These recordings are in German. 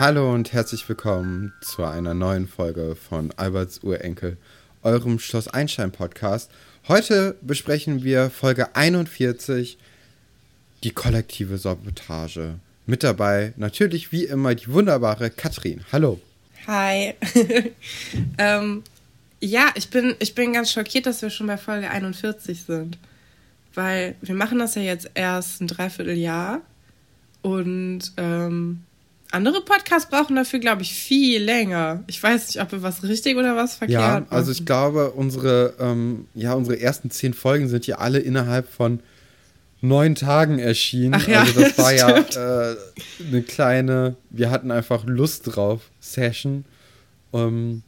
Hallo und herzlich willkommen zu einer neuen Folge von Alberts Urenkel, eurem Schloss Einstein Podcast. Heute besprechen wir Folge 41, die kollektive Sabotage. Mit dabei natürlich wie immer die wunderbare Katrin. Hallo. Hi. ähm, ja, ich bin, ich bin ganz schockiert, dass wir schon bei Folge 41 sind. Weil wir machen das ja jetzt erst ein Dreivierteljahr. Und ähm, andere Podcasts brauchen dafür, glaube ich, viel länger. Ich weiß nicht, ob wir was richtig oder was verkehrt Ja, also ich glaube, unsere, ähm, ja, unsere ersten zehn Folgen sind ja alle innerhalb von neun Tagen erschienen. Ach ja, also das war ja äh, eine kleine, wir hatten einfach Lust drauf, Session. Ähm,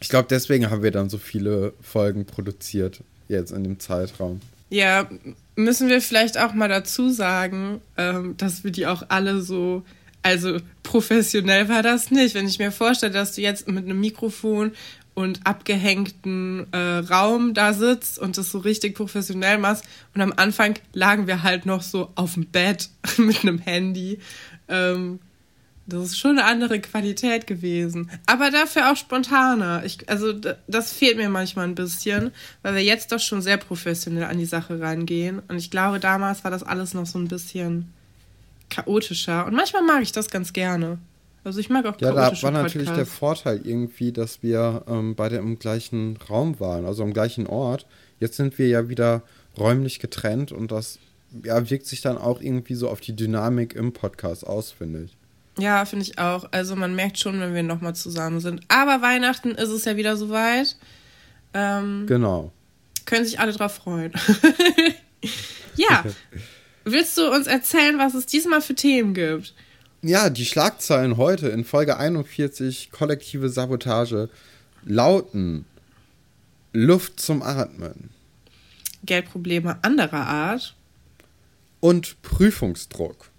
ich glaube, deswegen haben wir dann so viele Folgen produziert, jetzt in dem Zeitraum. Ja, müssen wir vielleicht auch mal dazu sagen, ähm, dass wir die auch alle so also professionell war das nicht. Wenn ich mir vorstelle, dass du jetzt mit einem Mikrofon und abgehängten äh, Raum da sitzt und das so richtig professionell machst. Und am Anfang lagen wir halt noch so auf dem Bett mit einem Handy. Ähm, das ist schon eine andere Qualität gewesen. Aber dafür auch spontaner. Ich, also das fehlt mir manchmal ein bisschen, weil wir jetzt doch schon sehr professionell an die Sache rangehen. Und ich glaube, damals war das alles noch so ein bisschen chaotischer. Und manchmal mag ich das ganz gerne. Also ich mag auch Ja, da war natürlich der Vorteil irgendwie, dass wir ähm, beide im gleichen Raum waren, also am gleichen Ort. Jetzt sind wir ja wieder räumlich getrennt und das ja, wirkt sich dann auch irgendwie so auf die Dynamik im Podcast aus, finde ich. Ja, finde ich auch. Also man merkt schon, wenn wir nochmal zusammen sind. Aber Weihnachten ist es ja wieder soweit. Ähm, genau. Können sich alle drauf freuen. ja. Willst du uns erzählen, was es diesmal für Themen gibt? Ja, die Schlagzeilen heute in Folge 41 kollektive Sabotage lauten Luft zum Atmen. Geldprobleme anderer Art. Und Prüfungsdruck.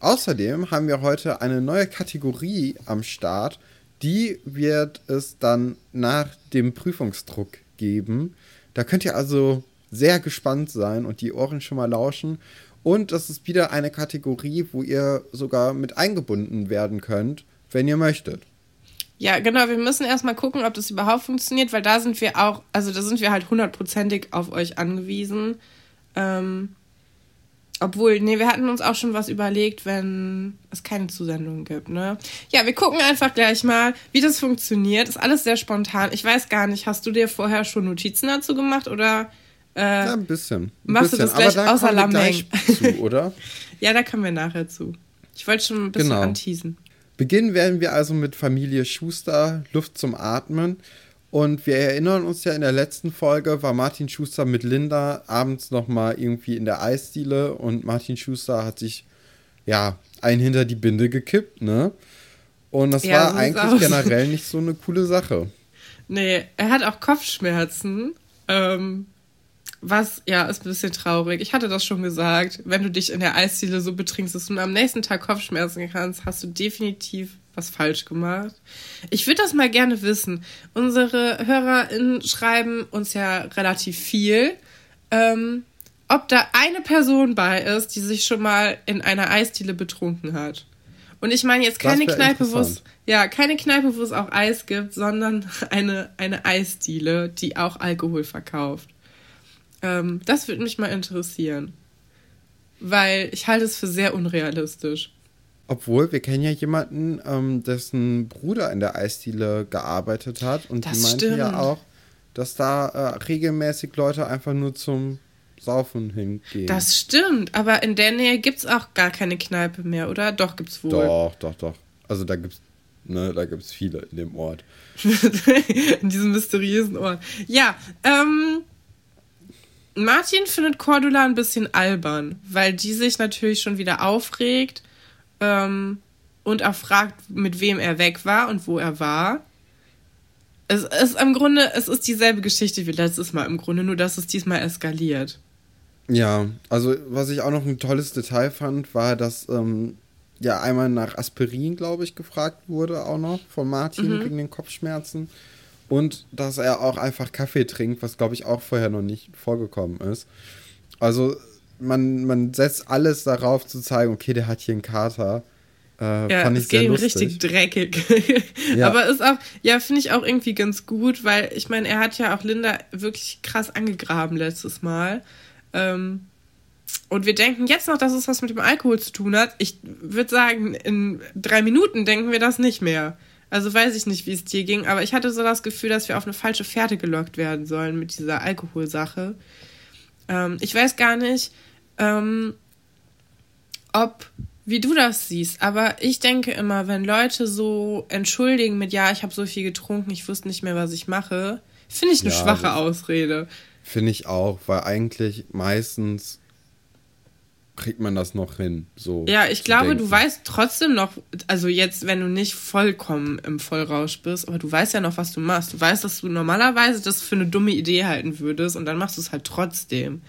Außerdem haben wir heute eine neue Kategorie am Start. Die wird es dann nach dem Prüfungsdruck geben. Da könnt ihr also sehr gespannt sein und die Ohren schon mal lauschen. Und das ist wieder eine Kategorie, wo ihr sogar mit eingebunden werden könnt, wenn ihr möchtet. Ja, genau. Wir müssen erstmal gucken, ob das überhaupt funktioniert, weil da sind wir auch, also da sind wir halt hundertprozentig auf euch angewiesen. Ähm, obwohl, nee, wir hatten uns auch schon was überlegt, wenn es keine Zusendungen gibt, ne? Ja, wir gucken einfach gleich mal, wie das funktioniert. Ist alles sehr spontan. Ich weiß gar nicht, hast du dir vorher schon Notizen dazu gemacht oder äh, ja, ein bisschen. Ein machst bisschen. du das gleich da außer Lameng? zu, oder? ja, da kommen wir nachher zu. Ich wollte schon ein bisschen genau. anteasen. Beginnen werden wir also mit Familie Schuster, Luft zum Atmen. Und wir erinnern uns ja, in der letzten Folge war Martin Schuster mit Linda abends nochmal irgendwie in der Eisdiele und Martin Schuster hat sich, ja, ein hinter die Binde gekippt, ne? Und das ja, war eigentlich aus. generell nicht so eine coole Sache. Nee, er hat auch Kopfschmerzen. Ähm, was, ja, ist ein bisschen traurig. Ich hatte das schon gesagt. Wenn du dich in der Eisdiele so betrinkst, dass du am nächsten Tag Kopfschmerzen kannst, hast du definitiv was falsch gemacht. Ich würde das mal gerne wissen. Unsere HörerInnen schreiben uns ja relativ viel. Ähm, ob da eine Person bei ist, die sich schon mal in einer Eisdiele betrunken hat. Und ich meine jetzt keine Kneipe, wo es ja keine Kneipe, wo es auch Eis gibt, sondern eine eine Eisdiele, die auch Alkohol verkauft. Ähm, das würde mich mal interessieren. Weil ich halte es für sehr unrealistisch. Obwohl, wir kennen ja jemanden, ähm, dessen Bruder in der Eisdiele gearbeitet hat. Und das die meinte stimmt. ja auch, dass da äh, regelmäßig Leute einfach nur zum Saufen hingehen. Das stimmt, aber in der Nähe gibt es auch gar keine Kneipe mehr, oder? Doch, gibt es wohl. Doch, doch, doch. Also da gibt's, ne, da gibt's viele in dem Ort. in diesem mysteriösen Ort. Ja, ähm, Martin findet Cordula ein bisschen albern, weil die sich natürlich schon wieder aufregt ähm, und auch fragt, mit wem er weg war und wo er war. Es ist im Grunde, es ist dieselbe Geschichte wie letztes Mal im Grunde, nur dass es diesmal eskaliert. Ja, also was ich auch noch ein tolles Detail fand, war, dass ähm, ja einmal nach Aspirin, glaube ich, gefragt wurde auch noch von Martin mhm. wegen den Kopfschmerzen und dass er auch einfach Kaffee trinkt, was glaube ich auch vorher noch nicht vorgekommen ist. Also man, man setzt alles darauf zu zeigen, okay, der hat hier einen Kater. Äh, ja, es geht ihm richtig dreckig. ja. Aber ist auch, ja, finde ich auch irgendwie ganz gut, weil ich meine, er hat ja auch Linda wirklich krass angegraben letztes Mal. Ähm, und wir denken jetzt noch, dass es was mit dem Alkohol zu tun hat. Ich würde sagen, in drei Minuten denken wir das nicht mehr. Also weiß ich nicht, wie es dir ging, aber ich hatte so das Gefühl, dass wir auf eine falsche Fährte gelockt werden sollen mit dieser Alkoholsache. Ähm, ich weiß gar nicht, ähm, ob wie du das siehst, aber ich denke immer, wenn Leute so entschuldigen mit ja, ich habe so viel getrunken, ich wusste nicht mehr, was ich mache, finde ich eine ja, schwache Ausrede. Finde ich auch, weil eigentlich meistens kriegt man das noch hin. So ja, ich glaube, denken. du weißt trotzdem noch, also jetzt, wenn du nicht vollkommen im Vollrausch bist, aber du weißt ja noch, was du machst. Du weißt, dass du normalerweise das für eine dumme Idee halten würdest und dann machst du es halt trotzdem.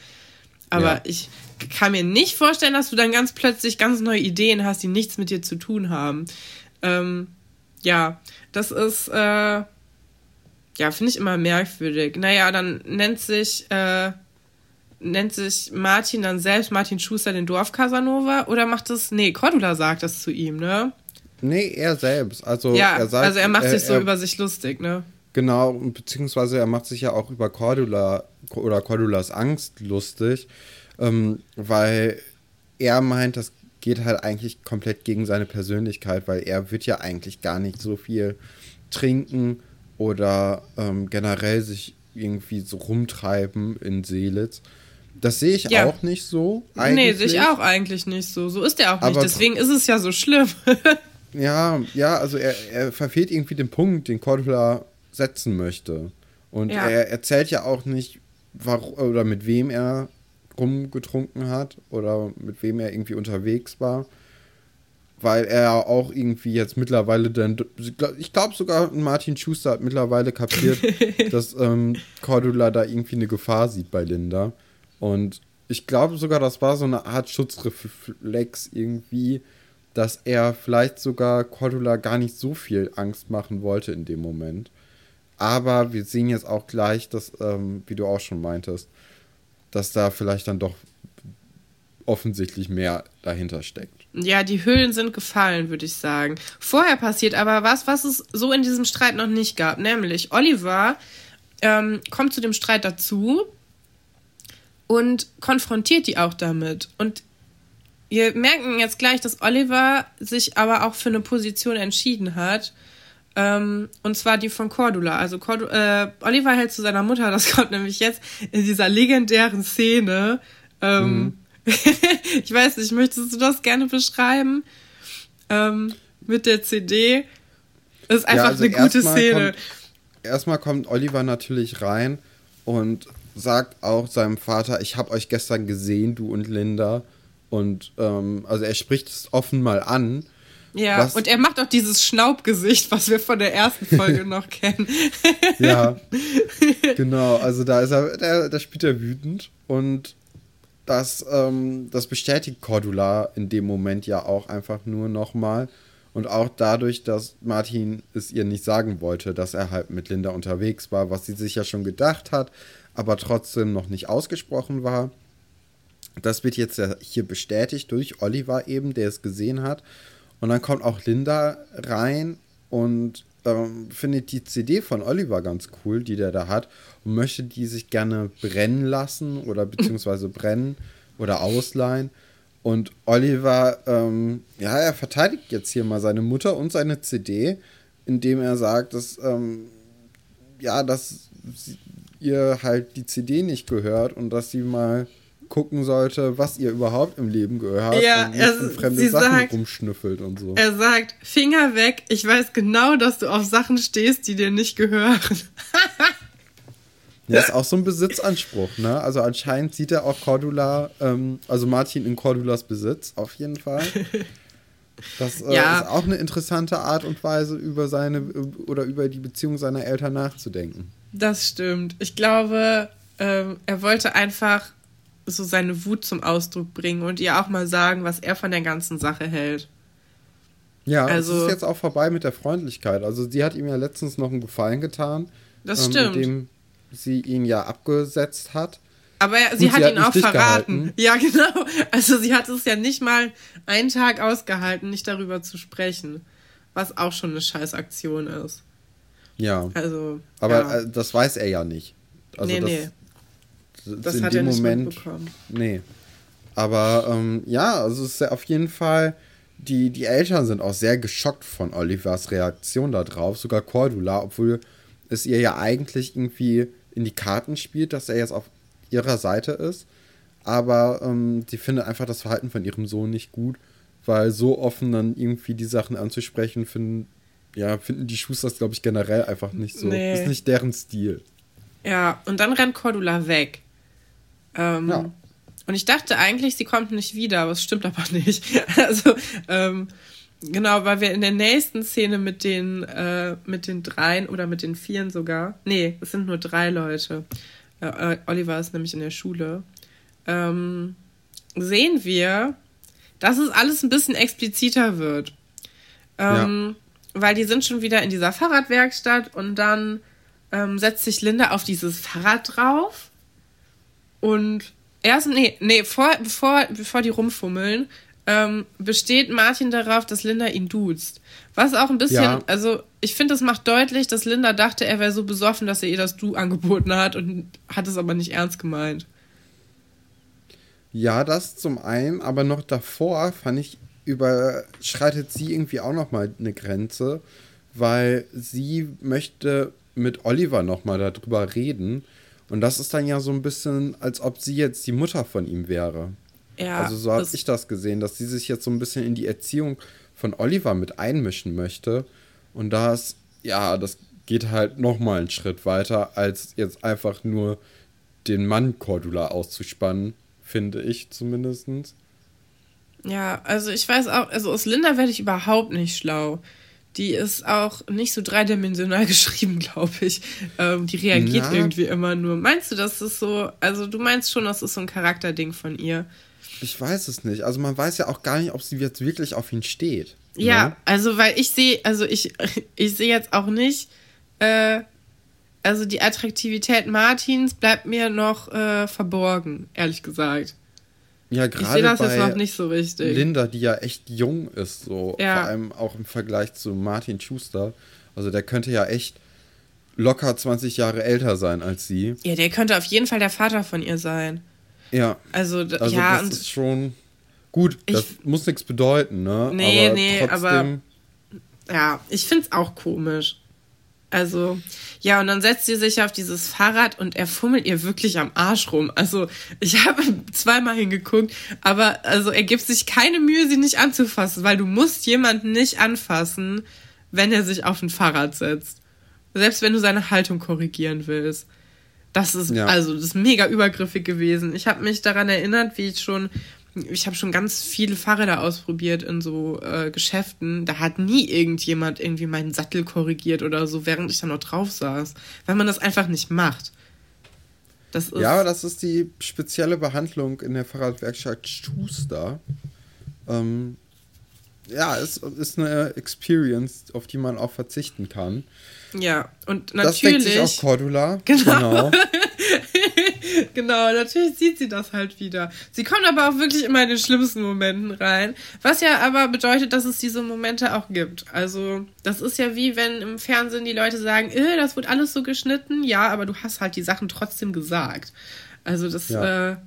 Aber ja. ich kann mir nicht vorstellen, dass du dann ganz plötzlich ganz neue Ideen hast, die nichts mit dir zu tun haben. Ähm, ja, das ist, äh, ja, finde ich immer merkwürdig. Naja, dann nennt sich, äh, nennt sich Martin dann selbst Martin Schuster den Dorf Casanova oder macht das, nee, Cordula sagt das zu ihm, ne? Nee, er selbst. Also, ja, er sagt, also er macht sich so er, über sich lustig, ne? Genau, beziehungsweise er macht sich ja auch über Cordula oder Cordulas Angst lustig, ähm, weil er meint, das geht halt eigentlich komplett gegen seine Persönlichkeit, weil er wird ja eigentlich gar nicht so viel trinken oder ähm, generell sich irgendwie so rumtreiben in Seelitz. Das sehe ich ja. auch nicht so. Eigentlich. Nee, sehe ich auch eigentlich nicht so. So ist er auch nicht. Aber Deswegen ist es ja so schlimm. ja, ja, also er, er verfehlt irgendwie den Punkt, den Cordula setzen möchte. Und ja. er erzählt ja auch nicht, warum oder mit wem er rumgetrunken hat oder mit wem er irgendwie unterwegs war. Weil er auch irgendwie jetzt mittlerweile dann, ich glaube sogar Martin Schuster hat mittlerweile kapiert, dass ähm, Cordula da irgendwie eine Gefahr sieht bei Linda. Und ich glaube sogar, das war so eine Art Schutzreflex irgendwie, dass er vielleicht sogar Cordula gar nicht so viel Angst machen wollte in dem Moment. Aber wir sehen jetzt auch gleich, dass, ähm, wie du auch schon meintest, dass da vielleicht dann doch offensichtlich mehr dahinter steckt. Ja, die Hüllen sind gefallen, würde ich sagen. Vorher passiert aber was, was es so in diesem Streit noch nicht gab. Nämlich Oliver ähm, kommt zu dem Streit dazu und konfrontiert die auch damit. Und wir merken jetzt gleich, dass Oliver sich aber auch für eine Position entschieden hat, ähm, und zwar die von Cordula. Also Cordu äh, Oliver hält zu seiner Mutter, das kommt nämlich jetzt in dieser legendären Szene. Ähm, mhm. ich weiß nicht, möchtest du das gerne beschreiben? Ähm, mit der CD. Das ist einfach ja, also eine gute Szene. Kommt, erstmal kommt Oliver natürlich rein und sagt auch seinem Vater, ich habe euch gestern gesehen, du und Linda. Und ähm, also er spricht es offen mal an ja, was? und er macht auch dieses Schnaubgesicht, was wir von der ersten Folge noch kennen. ja, genau. Also da ist er, da, da spielt er wütend und das, ähm, das bestätigt Cordula in dem Moment ja auch einfach nur nochmal. Und auch dadurch, dass Martin es ihr nicht sagen wollte, dass er halt mit Linda unterwegs war, was sie sich ja schon gedacht hat, aber trotzdem noch nicht ausgesprochen war. Das wird jetzt ja hier bestätigt durch Oliver eben, der es gesehen hat. Und dann kommt auch Linda rein und ähm, findet die CD von Oliver ganz cool, die der da hat, und möchte die sich gerne brennen lassen oder beziehungsweise brennen oder ausleihen. Und Oliver, ähm, ja, er verteidigt jetzt hier mal seine Mutter und seine CD, indem er sagt, dass, ähm, ja, dass ihr halt die CD nicht gehört und dass sie mal gucken sollte, was ihr überhaupt im Leben gehört ja, und nicht er, in fremde Sachen sagt, rumschnüffelt und so. Er sagt, Finger weg, ich weiß genau, dass du auf Sachen stehst, die dir nicht gehören. ja, ist auch so ein Besitzanspruch, ne? Also anscheinend sieht er auch Cordula, ähm, also Martin in Cordulas Besitz, auf jeden Fall. Das äh, ja. ist auch eine interessante Art und Weise, über seine oder über die Beziehung seiner Eltern nachzudenken. Das stimmt. Ich glaube, ähm, er wollte einfach so seine Wut zum Ausdruck bringen und ihr auch mal sagen, was er von der ganzen Sache hält. Ja, also, es ist jetzt auch vorbei mit der Freundlichkeit. Also sie hat ihm ja letztens noch einen Gefallen getan. Das ähm, stimmt. Indem sie ihn ja abgesetzt hat. Aber sie Gut, hat sie ihn auch verraten. Ja, genau. Also sie hat es ja nicht mal einen Tag ausgehalten, nicht darüber zu sprechen. Was auch schon eine Scheißaktion ist. Ja. Also. Aber ja. Äh, das weiß er ja nicht. Also nee, das, nee. Das, das hat er Moment, nicht mitbekommen. Nee. Aber ähm, ja, also es ist ja auf jeden Fall. Die, die Eltern sind auch sehr geschockt von Olivers Reaktion darauf, sogar Cordula, obwohl es ihr ja eigentlich irgendwie in die Karten spielt, dass er jetzt auf ihrer Seite ist. Aber ähm, sie findet einfach das Verhalten von ihrem Sohn nicht gut, weil so offen dann irgendwie die Sachen anzusprechen, finden, ja, finden die Schusters, glaube ich, generell einfach nicht so. Nee. Ist nicht deren Stil. Ja, und dann rennt Cordula weg. Ähm, ja. Und ich dachte eigentlich, sie kommt nicht wieder, aber es stimmt aber nicht. Also, ähm, genau, weil wir in der nächsten Szene mit den, äh, mit den dreien oder mit den vieren sogar, nee, es sind nur drei Leute. Äh, Oliver ist nämlich in der Schule. Ähm, sehen wir, dass es alles ein bisschen expliziter wird. Ähm, ja. Weil die sind schon wieder in dieser Fahrradwerkstatt und dann ähm, setzt sich Linda auf dieses Fahrrad drauf und erst, nee, nee, vor, bevor, bevor die rumfummeln, ähm, besteht Martin darauf, dass Linda ihn duzt. Was auch ein bisschen, ja. also ich finde, das macht deutlich, dass Linda dachte, er wäre so besoffen, dass er ihr das Du angeboten hat und hat es aber nicht ernst gemeint. Ja, das zum einen, aber noch davor fand ich, überschreitet sie irgendwie auch nochmal eine Grenze, weil sie möchte mit Oliver nochmal darüber reden. Und das ist dann ja so ein bisschen, als ob sie jetzt die Mutter von ihm wäre. Ja, also so habe ich das gesehen, dass sie sich jetzt so ein bisschen in die Erziehung von Oliver mit einmischen möchte. Und das, ja, das geht halt nochmal einen Schritt weiter, als jetzt einfach nur den Mann Cordula auszuspannen, finde ich zumindest. Ja, also ich weiß auch, also aus Linda werde ich überhaupt nicht schlau die ist auch nicht so dreidimensional geschrieben, glaube ich. Ähm, die reagiert ja. irgendwie immer nur. Meinst du, das ist so, also du meinst schon, das ist so ein Charakterding von ihr? Ich weiß es nicht. Also man weiß ja auch gar nicht, ob sie jetzt wirklich auf ihn steht. Ja, ne? also weil ich sehe, also ich, ich sehe jetzt auch nicht, äh, also die Attraktivität Martins bleibt mir noch äh, verborgen, ehrlich gesagt. Ja, gerade ich sehe das jetzt noch nicht so richtig. Linda, die ja echt jung ist, so ja. vor allem auch im Vergleich zu Martin Schuster. Also der könnte ja echt locker 20 Jahre älter sein als sie. Ja, der könnte auf jeden Fall der Vater von ihr sein. Ja. Also, also ja, das und ist schon gut. Das muss nichts bedeuten, ne? Nee, aber nee, trotzdem, aber ja, ich find's auch komisch. Also, ja, und dann setzt sie sich auf dieses Fahrrad und er fummelt ihr wirklich am Arsch rum. Also, ich habe zweimal hingeguckt, aber also er gibt sich keine Mühe, sie nicht anzufassen, weil du musst jemanden nicht anfassen, wenn er sich auf ein Fahrrad setzt. Selbst wenn du seine Haltung korrigieren willst. Das ist ja. also das ist mega übergriffig gewesen. Ich habe mich daran erinnert, wie ich schon ich habe schon ganz viele Fahrräder ausprobiert in so äh, Geschäften. Da hat nie irgendjemand irgendwie meinen Sattel korrigiert oder so, während ich da noch drauf saß. Weil man das einfach nicht macht. Das ist ja, aber das ist die spezielle Behandlung in der Fahrradwerkstatt Schuster. Ähm, ja, es ist eine Experience, auf die man auch verzichten kann. Ja, und natürlich. Das denkt sich auch Cordula. Genau. genau. genau, natürlich sieht sie das halt wieder. Sie kommt aber auch wirklich immer in den schlimmsten Momenten rein. Was ja aber bedeutet, dass es diese Momente auch gibt. Also, das ist ja wie wenn im Fernsehen die Leute sagen, äh, das wird alles so geschnitten. Ja, aber du hast halt die Sachen trotzdem gesagt. Also, das, ja, äh,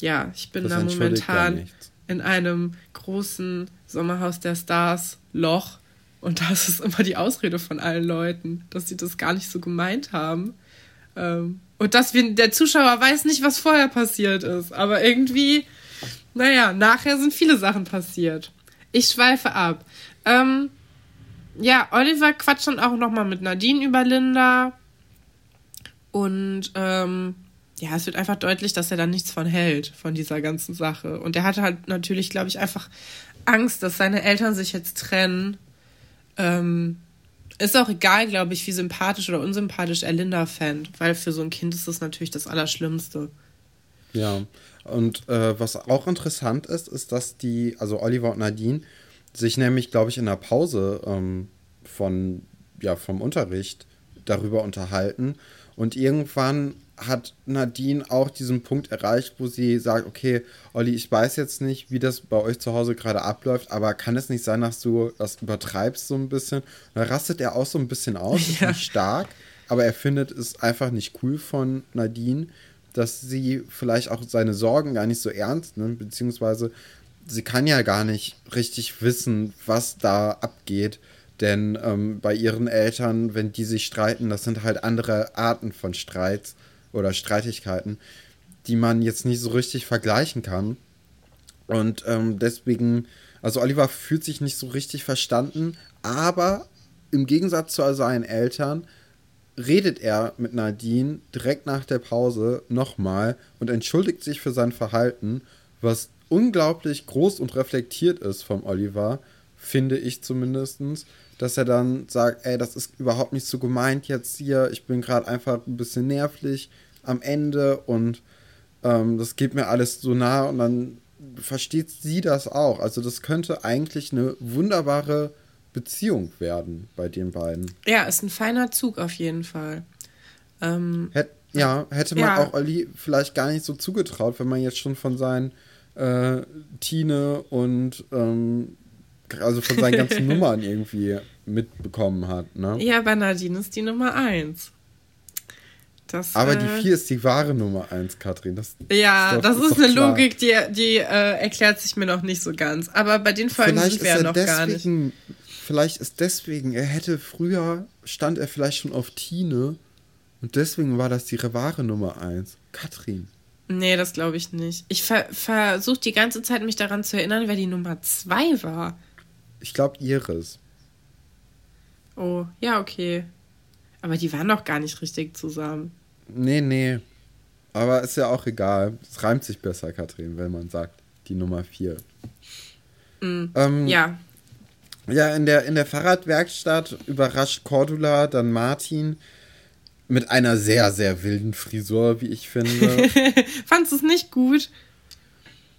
ja ich bin das da momentan in einem großen Sommerhaus der Stars Loch. Und das ist immer die Ausrede von allen Leuten, dass sie das gar nicht so gemeint haben. Ähm, und dass wir, der Zuschauer weiß nicht, was vorher passiert ist. Aber irgendwie, naja, nachher sind viele Sachen passiert. Ich schweife ab. Ähm, ja, Oliver quatscht dann auch nochmal mit Nadine über Linda. Und ähm, ja, es wird einfach deutlich, dass er dann nichts von hält, von dieser ganzen Sache. Und er hat halt natürlich, glaube ich, einfach Angst, dass seine Eltern sich jetzt trennen. Ähm, ist auch egal, glaube ich, wie sympathisch oder unsympathisch er Linda fand, weil für so ein Kind ist das natürlich das Allerschlimmste. Ja, und äh, was auch interessant ist, ist, dass die, also Oliver und Nadine, sich nämlich, glaube ich, in der Pause ähm, von, ja, vom Unterricht darüber unterhalten. Und irgendwann hat Nadine auch diesen Punkt erreicht, wo sie sagt, okay, Olli, ich weiß jetzt nicht, wie das bei euch zu Hause gerade abläuft, aber kann es nicht sein, dass du das übertreibst so ein bisschen? Da rastet er auch so ein bisschen aus, ja. ist nicht stark, aber er findet es einfach nicht cool von Nadine, dass sie vielleicht auch seine Sorgen gar nicht so ernst nimmt, beziehungsweise sie kann ja gar nicht richtig wissen, was da abgeht. Denn ähm, bei ihren Eltern, wenn die sich streiten, das sind halt andere Arten von Streits oder Streitigkeiten, die man jetzt nicht so richtig vergleichen kann. Und ähm, deswegen, also Oliver fühlt sich nicht so richtig verstanden, aber im Gegensatz zu seinen Eltern redet er mit Nadine direkt nach der Pause nochmal und entschuldigt sich für sein Verhalten, was unglaublich groß und reflektiert ist vom Oliver, finde ich zumindest, dass er dann sagt, ey, das ist überhaupt nicht so gemeint jetzt hier, ich bin gerade einfach ein bisschen nervlich, am Ende und ähm, das geht mir alles so nah und dann versteht sie das auch. Also das könnte eigentlich eine wunderbare Beziehung werden bei den beiden. Ja, ist ein feiner Zug auf jeden Fall. Ähm, Hät, ja, hätte man ja. auch Olli vielleicht gar nicht so zugetraut, wenn man jetzt schon von seinen äh, Tine und ähm, also von seinen ganzen Nummern irgendwie mitbekommen hat. Ne? Ja, bei Nadine ist die Nummer eins. Das, Aber äh, die 4 ist die wahre Nummer 1, Katrin. Das, ja, das ist, das ist eine klar. Logik, die, die äh, erklärt sich mir noch nicht so ganz. Aber bei den Folgen vielleicht sind wir ja noch deswegen, gar nicht. Vielleicht ist deswegen, er hätte früher, stand er vielleicht schon auf Tine und deswegen war das die wahre Nummer 1. Katrin. Nee, das glaube ich nicht. Ich ver versuche die ganze Zeit mich daran zu erinnern, wer die Nummer 2 war. Ich glaube Iris. Oh, ja, okay. Aber die waren doch gar nicht richtig zusammen. Nee, nee. Aber ist ja auch egal. Es reimt sich besser, Katrin, wenn man sagt, die Nummer 4. Mm, ähm, ja. Ja, in der, in der Fahrradwerkstatt überrascht Cordula dann Martin mit einer sehr, sehr wilden Frisur, wie ich finde. Fandest du es nicht gut?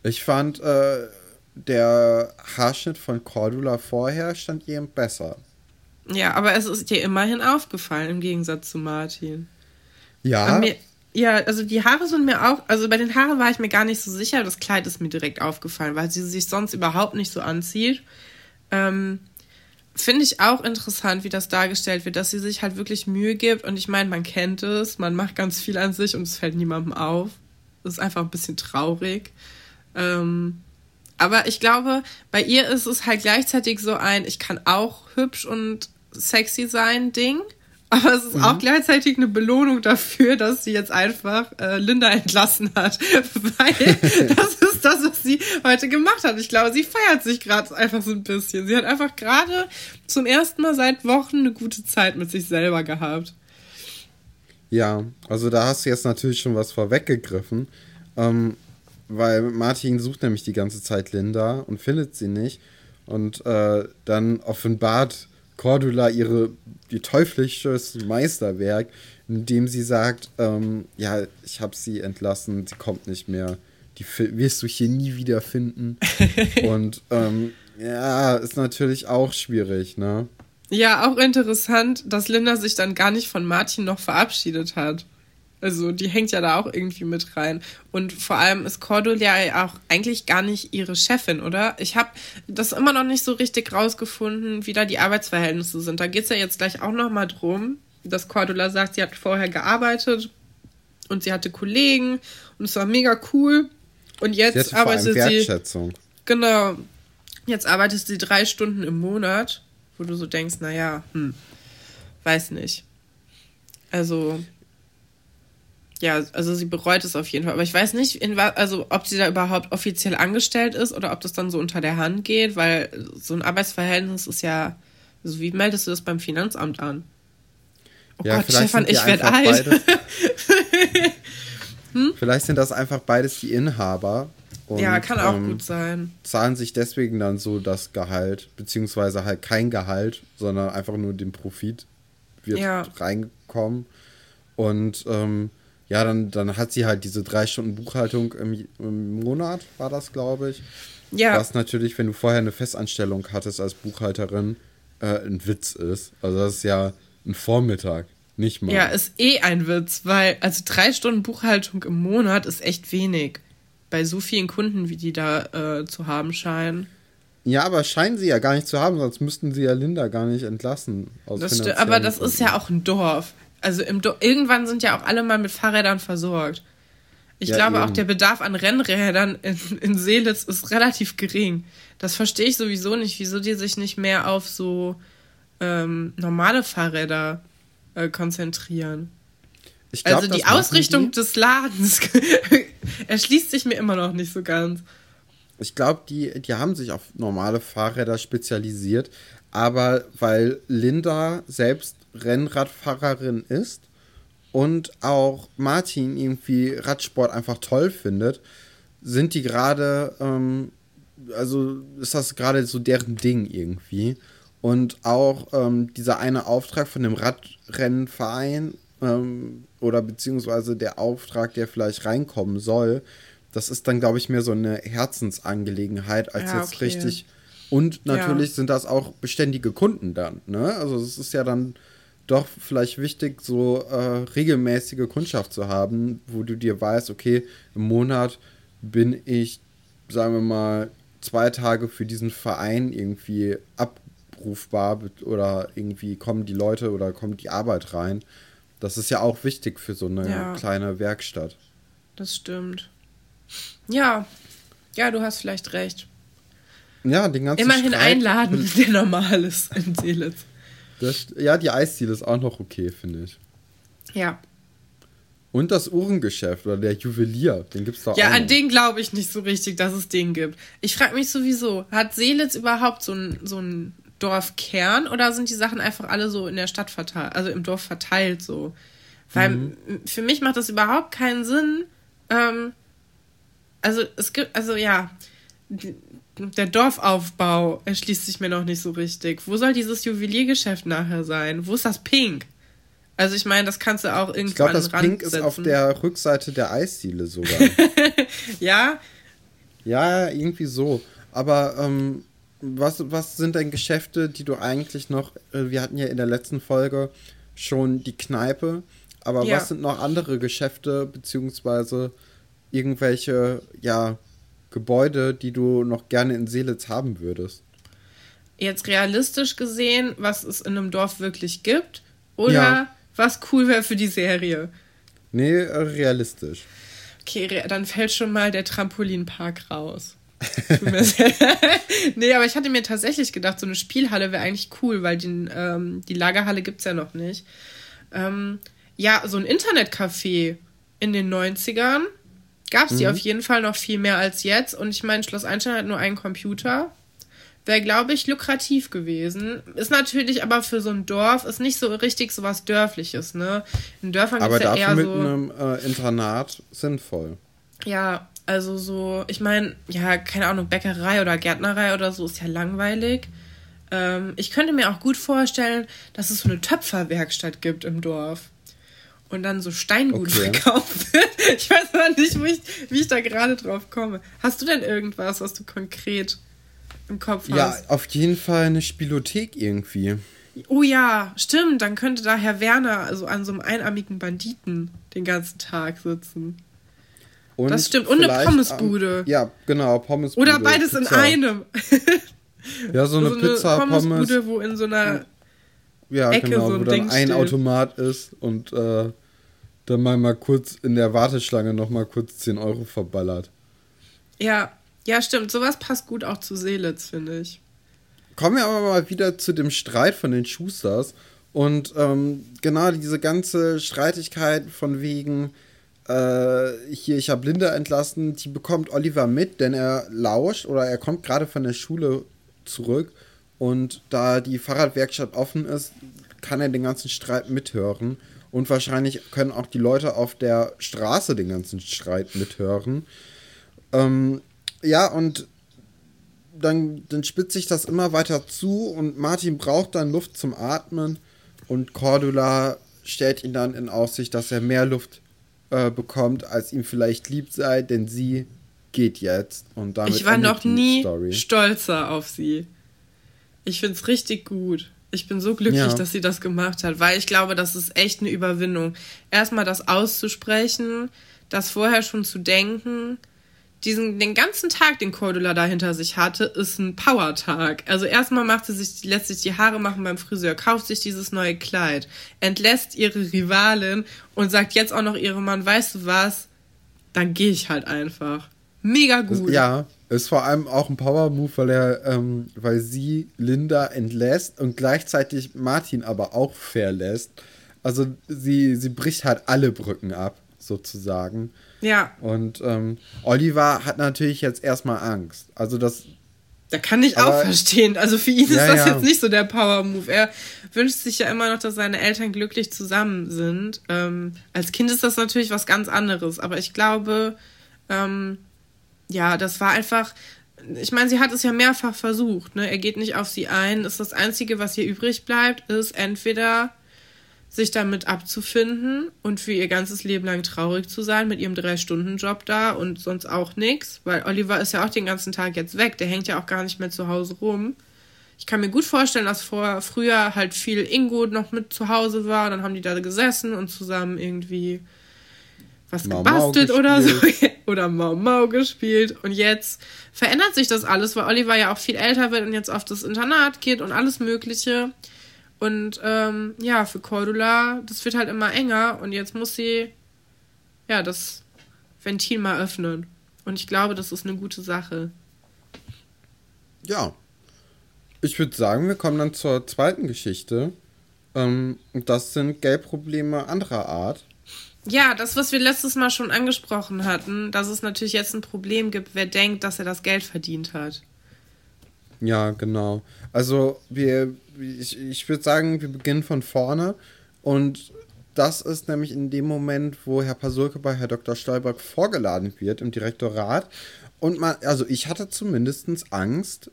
Ich fand, äh, der Haarschnitt von Cordula vorher stand jedem besser. Ja, aber es ist dir immerhin aufgefallen, im Gegensatz zu Martin. Ja. Mir, ja, also die Haare sind mir auch, also bei den Haaren war ich mir gar nicht so sicher, das Kleid ist mir direkt aufgefallen, weil sie sich sonst überhaupt nicht so anzieht. Ähm, Finde ich auch interessant, wie das dargestellt wird, dass sie sich halt wirklich Mühe gibt. Und ich meine, man kennt es, man macht ganz viel an sich und es fällt niemandem auf. Das ist einfach ein bisschen traurig. Ähm, aber ich glaube, bei ihr ist es halt gleichzeitig so ein, ich kann auch hübsch und sexy sein Ding. Aber es ist mhm. auch gleichzeitig eine Belohnung dafür, dass sie jetzt einfach äh, Linda entlassen hat. Weil das ist das, was sie heute gemacht hat. Ich glaube, sie feiert sich gerade einfach so ein bisschen. Sie hat einfach gerade zum ersten Mal seit Wochen eine gute Zeit mit sich selber gehabt. Ja, also da hast du jetzt natürlich schon was vorweggegriffen. Ähm, weil Martin sucht nämlich die ganze Zeit Linda und findet sie nicht. Und äh, dann offenbart Cordula ihre ihr teuflisches Meisterwerk, indem sie sagt, ähm, ja, ich habe sie entlassen, sie kommt nicht mehr, die wirst du hier nie wieder finden. Und ähm, ja, ist natürlich auch schwierig, ne? Ja, auch interessant, dass Linda sich dann gar nicht von Martin noch verabschiedet hat. Also die hängt ja da auch irgendwie mit rein. Und vor allem ist Cordelia ja auch eigentlich gar nicht ihre Chefin, oder? Ich habe das immer noch nicht so richtig rausgefunden, wie da die Arbeitsverhältnisse sind. Da geht es ja jetzt gleich auch noch mal drum, dass Cordula sagt, sie hat vorher gearbeitet und sie hatte Kollegen und es war mega cool. Und jetzt sie arbeitet sie. Genau. Jetzt arbeitet sie drei Stunden im Monat, wo du so denkst, naja, hm, weiß nicht. Also, ja, also sie bereut es auf jeden Fall. Aber ich weiß nicht, in, also ob sie da überhaupt offiziell angestellt ist oder ob das dann so unter der Hand geht, weil so ein Arbeitsverhältnis ist ja, also wie meldest du das beim Finanzamt an? Oh ja, Gott, Stefan, ich werde alt. hm? Vielleicht sind das einfach beides die Inhaber. Und, ja, kann auch ähm, gut sein. Zahlen sich deswegen dann so das Gehalt, beziehungsweise halt kein Gehalt, sondern einfach nur den Profit wird ja. reinkommen. Und ähm, ja, dann, dann hat sie halt diese drei Stunden Buchhaltung im, im Monat, war das, glaube ich. Ja. Was natürlich, wenn du vorher eine Festanstellung hattest als Buchhalterin, äh, ein Witz ist. Also das ist ja ein Vormittag. Nicht mal. Ja, ist eh ein Witz, weil, also drei Stunden Buchhaltung im Monat ist echt wenig. Bei so vielen Kunden, wie die da äh, zu haben scheinen. Ja, aber scheinen sie ja gar nicht zu haben, sonst müssten sie ja Linda gar nicht entlassen. das stimmt, aber das ist ja auch ein Dorf. Also im Do irgendwann sind ja auch alle mal mit Fahrrädern versorgt. Ich ja, glaube eben. auch der Bedarf an Rennrädern in, in Seelitz ist relativ gering. Das verstehe ich sowieso nicht, wieso die sich nicht mehr auf so ähm, normale Fahrräder äh, konzentrieren. Glaub, also die Ausrichtung die. des Ladens erschließt sich mir immer noch nicht so ganz. Ich glaube, die, die haben sich auf normale Fahrräder spezialisiert, aber weil Linda selbst Rennradfahrerin ist und auch Martin irgendwie Radsport einfach toll findet, sind die gerade, ähm, also ist das gerade so deren Ding irgendwie. Und auch ähm, dieser eine Auftrag von dem Radrennverein ähm, oder beziehungsweise der Auftrag, der vielleicht reinkommen soll, das ist dann, glaube ich, mehr so eine Herzensangelegenheit als ja, jetzt okay. richtig. Und natürlich ja. sind das auch beständige Kunden dann. Ne? Also es ist ja dann doch vielleicht wichtig, so äh, regelmäßige Kundschaft zu haben, wo du dir weißt, okay, im Monat bin ich, sagen wir mal, zwei Tage für diesen Verein irgendwie ab abrufbar oder irgendwie kommen die Leute oder kommt die Arbeit rein. Das ist ja auch wichtig für so eine ja. kleine Werkstatt. Das stimmt. Ja, ja, du hast vielleicht recht. Ja, den ganzen Immerhin Streit einladen, der normal ist in Seelitz. Das, ja, die Eisziele ist auch noch okay, finde ich. Ja. Und das Uhrengeschäft oder der Juwelier, den gibt es da ja, auch. Ja, an den glaube ich nicht so richtig, dass es den gibt. Ich frage mich sowieso, hat Seelitz überhaupt so ein, so ein Dorfkern oder sind die Sachen einfach alle so in der Stadt verteilt, also im Dorf verteilt so? Weil mhm. für mich macht das überhaupt keinen Sinn. Ähm, also es gibt, also ja, der Dorfaufbau erschließt sich mir noch nicht so richtig. Wo soll dieses Juweliergeschäft nachher sein? Wo ist das Pink? Also ich meine, das kannst du auch irgendwie. Ich glaube, das Pink setzen. ist auf der Rückseite der Eisdiele sogar. ja? Ja, irgendwie so. Aber ähm, was, was sind denn Geschäfte, die du eigentlich noch, äh, wir hatten ja in der letzten Folge schon die Kneipe, aber ja. was sind noch andere Geschäfte, beziehungsweise irgendwelche, ja, Gebäude, die du noch gerne in Seelitz haben würdest? Jetzt realistisch gesehen, was es in einem Dorf wirklich gibt oder ja. was cool wäre für die Serie? Nee, äh, realistisch. Okay, dann fällt schon mal der Trampolinpark raus. nee, aber ich hatte mir tatsächlich gedacht, so eine Spielhalle wäre eigentlich cool, weil die, ähm, die Lagerhalle gibt es ja noch nicht. Ähm, ja, so ein Internetcafé in den 90ern gab es mhm. die auf jeden Fall noch viel mehr als jetzt. Und ich meine, Schloss Einstein hat nur einen Computer. Wäre, glaube ich, lukrativ gewesen. Ist natürlich aber für so ein Dorf, ist nicht so richtig so was Dörfliches, ne? In Dörfern gibt es ja eher mit so. mit einem äh, Internat sinnvoll. Ja, also so, ich meine, ja, keine Ahnung, Bäckerei oder Gärtnerei oder so ist ja langweilig. Ähm, ich könnte mir auch gut vorstellen, dass es so eine Töpferwerkstatt gibt im Dorf. Und dann so Steingut okay. verkauft wird. Ich weiß aber nicht, wie ich, wie ich da gerade drauf komme. Hast du denn irgendwas, was du konkret im Kopf hast? Ja, auf jeden Fall eine Spielothek irgendwie. Oh ja, stimmt. Dann könnte da Herr Werner also an so einem einarmigen Banditen den ganzen Tag sitzen. Und das stimmt. Und eine Pommesbude. Um, ja, genau, Pommesbude. Oder beides Pizza. in einem. ja, so eine so Pizza, eine Pommesbude, Pommes. wo in so einer ja, Ecke genau, so ein wo dann ein steht. Automat ist und äh, dann mal, mal kurz in der Warteschlange noch mal kurz 10 Euro verballert. Ja, ja, stimmt. Sowas passt gut auch zu Seelitz, finde ich. Kommen wir aber mal wieder zu dem Streit von den Schusters. Und ähm, genau diese ganze Streitigkeit von wegen, äh, hier, ich habe Linda entlassen, die bekommt Oliver mit, denn er lauscht oder er kommt gerade von der Schule zurück und da die Fahrradwerkstatt offen ist, kann er den ganzen Streit mithören und wahrscheinlich können auch die Leute auf der Straße den ganzen Streit mithören. Ähm, ja, und dann, dann spitzt sich das immer weiter zu und Martin braucht dann Luft zum Atmen und Cordula stellt ihn dann in Aussicht, dass er mehr Luft äh, bekommt, als ihm vielleicht lieb sei, denn sie geht jetzt. Und damit ich war noch nie Story. stolzer auf sie. Ich finde es richtig gut. Ich bin so glücklich, ja. dass sie das gemacht hat, weil ich glaube, das ist echt eine Überwindung. Erstmal das auszusprechen, das vorher schon zu denken. Diesen, den ganzen Tag, den Cordula da hinter sich hatte, ist ein Power-Tag. Also erstmal macht sie sich, lässt sich die Haare machen beim Friseur, kauft sich dieses neue Kleid, entlässt ihre Rivalin und sagt jetzt auch noch ihrem Mann, weißt du was, dann gehe ich halt einfach. Mega gut. Ja, ist vor allem auch ein Power-Move, weil er, ähm, weil sie Linda entlässt und gleichzeitig Martin aber auch verlässt. Also sie, sie bricht halt alle Brücken ab, sozusagen. Ja. Und ähm, Oliver hat natürlich jetzt erstmal Angst. Also das. Da kann ich auch verstehen. Also für ihn ist ja, das ja. jetzt nicht so der Power-Move. Er wünscht sich ja immer noch, dass seine Eltern glücklich zusammen sind. Ähm, als Kind ist das natürlich was ganz anderes. Aber ich glaube, ähm, ja, das war einfach. Ich meine, sie hat es ja mehrfach versucht. Ne? Er geht nicht auf sie ein. Ist das Einzige, was ihr übrig bleibt, ist entweder sich damit abzufinden und für ihr ganzes Leben lang traurig zu sein mit ihrem Drei-Stunden-Job da und sonst auch nichts, weil Oliver ist ja auch den ganzen Tag jetzt weg, der hängt ja auch gar nicht mehr zu Hause rum. Ich kann mir gut vorstellen, dass vor früher halt viel Ingo noch mit zu Hause war, dann haben die da gesessen und zusammen irgendwie was Mau gebastelt Mau oder so oder Mau Mau gespielt und jetzt verändert sich das alles, weil Oliver ja auch viel älter wird und jetzt auf das Internat geht und alles mögliche. Und ähm, ja, für Cordula, das wird halt immer enger und jetzt muss sie ja das Ventil mal öffnen. Und ich glaube, das ist eine gute Sache. Ja. Ich würde sagen, wir kommen dann zur zweiten Geschichte. Ähm, das sind Geldprobleme anderer Art. Ja, das, was wir letztes Mal schon angesprochen hatten, dass es natürlich jetzt ein Problem gibt, wer denkt, dass er das Geld verdient hat. Ja, genau. Also wir, ich, ich würde sagen, wir beginnen von vorne und das ist nämlich in dem Moment, wo Herr Pasulke bei Herr Dr. Stolberg vorgeladen wird im Direktorat. Und man, also ich hatte zumindest Angst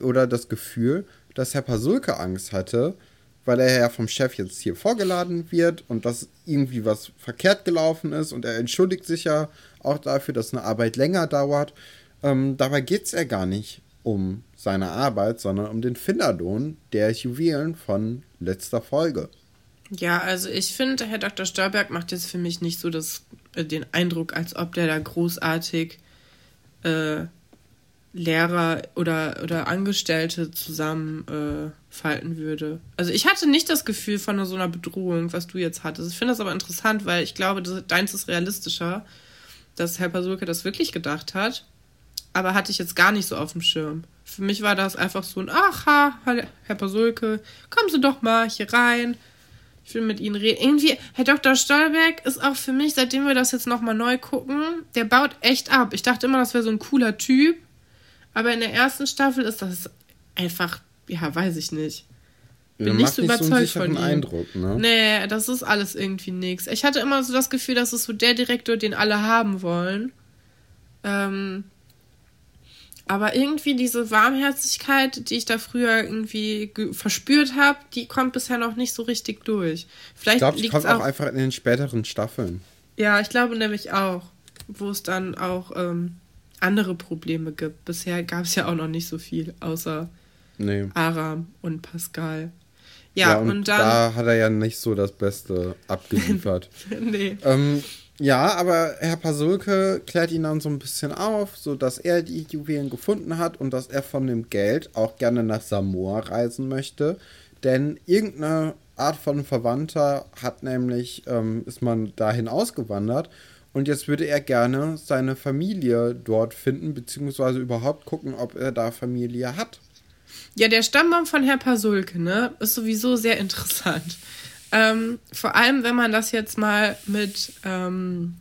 oder das Gefühl, dass Herr Pasulke Angst hatte, weil er ja vom Chef jetzt hier vorgeladen wird und dass irgendwie was verkehrt gelaufen ist und er entschuldigt sich ja auch dafür, dass eine Arbeit länger dauert. Ähm, dabei geht es ja gar nicht um seine Arbeit, sondern um den Finderlohn der Juwelen von letzter Folge. Ja, also ich finde, Herr Dr. Stolberg macht jetzt für mich nicht so das, äh, den Eindruck, als ob der da großartig äh, Lehrer oder, oder Angestellte zusammenfalten äh, würde. Also ich hatte nicht das Gefühl von so einer Bedrohung, was du jetzt hattest. Ich finde das aber interessant, weil ich glaube, das, deins ist realistischer, dass Herr Pasulke das wirklich gedacht hat. Aber hatte ich jetzt gar nicht so auf dem Schirm. Für mich war das einfach so ein, aha, Herr Pasulke, kommen Sie doch mal hier rein. Ich will mit Ihnen reden. Irgendwie, Herr Dr. Stolberg ist auch für mich, seitdem wir das jetzt nochmal neu gucken, der baut echt ab. Ich dachte immer, das wäre so ein cooler Typ. Aber in der ersten Staffel ist das einfach, ja, weiß ich nicht. Bin ja, nicht so überzeugt so von ihm. Eindruck, ne? Nee, das ist alles irgendwie nichts. Ich hatte immer so das Gefühl, dass es so der Direktor, den alle haben wollen. Ähm, aber irgendwie diese Warmherzigkeit, die ich da früher irgendwie verspürt habe, die kommt bisher noch nicht so richtig durch. Vielleicht ich glaube, die kommt auch, auch einfach in den späteren Staffeln. Ja, ich glaube nämlich auch, wo es dann auch ähm, andere Probleme gibt. Bisher gab es ja auch noch nicht so viel, außer nee. Aram und Pascal. Ja, ja und, und, dann. Da hat er ja nicht so das Beste abgeliefert. nee. Ähm, ja, aber Herr Pasulke klärt ihn dann so ein bisschen auf, so dass er die Juwelen gefunden hat und dass er von dem Geld auch gerne nach Samoa reisen möchte. Denn irgendeine Art von Verwandter hat nämlich, ähm, ist man dahin ausgewandert und jetzt würde er gerne seine Familie dort finden, beziehungsweise überhaupt gucken, ob er da Familie hat. Ja, der Stammbaum von Herr Pasulke, ne, ist sowieso sehr interessant. Ähm, vor allem, wenn man das jetzt mal mit ähm,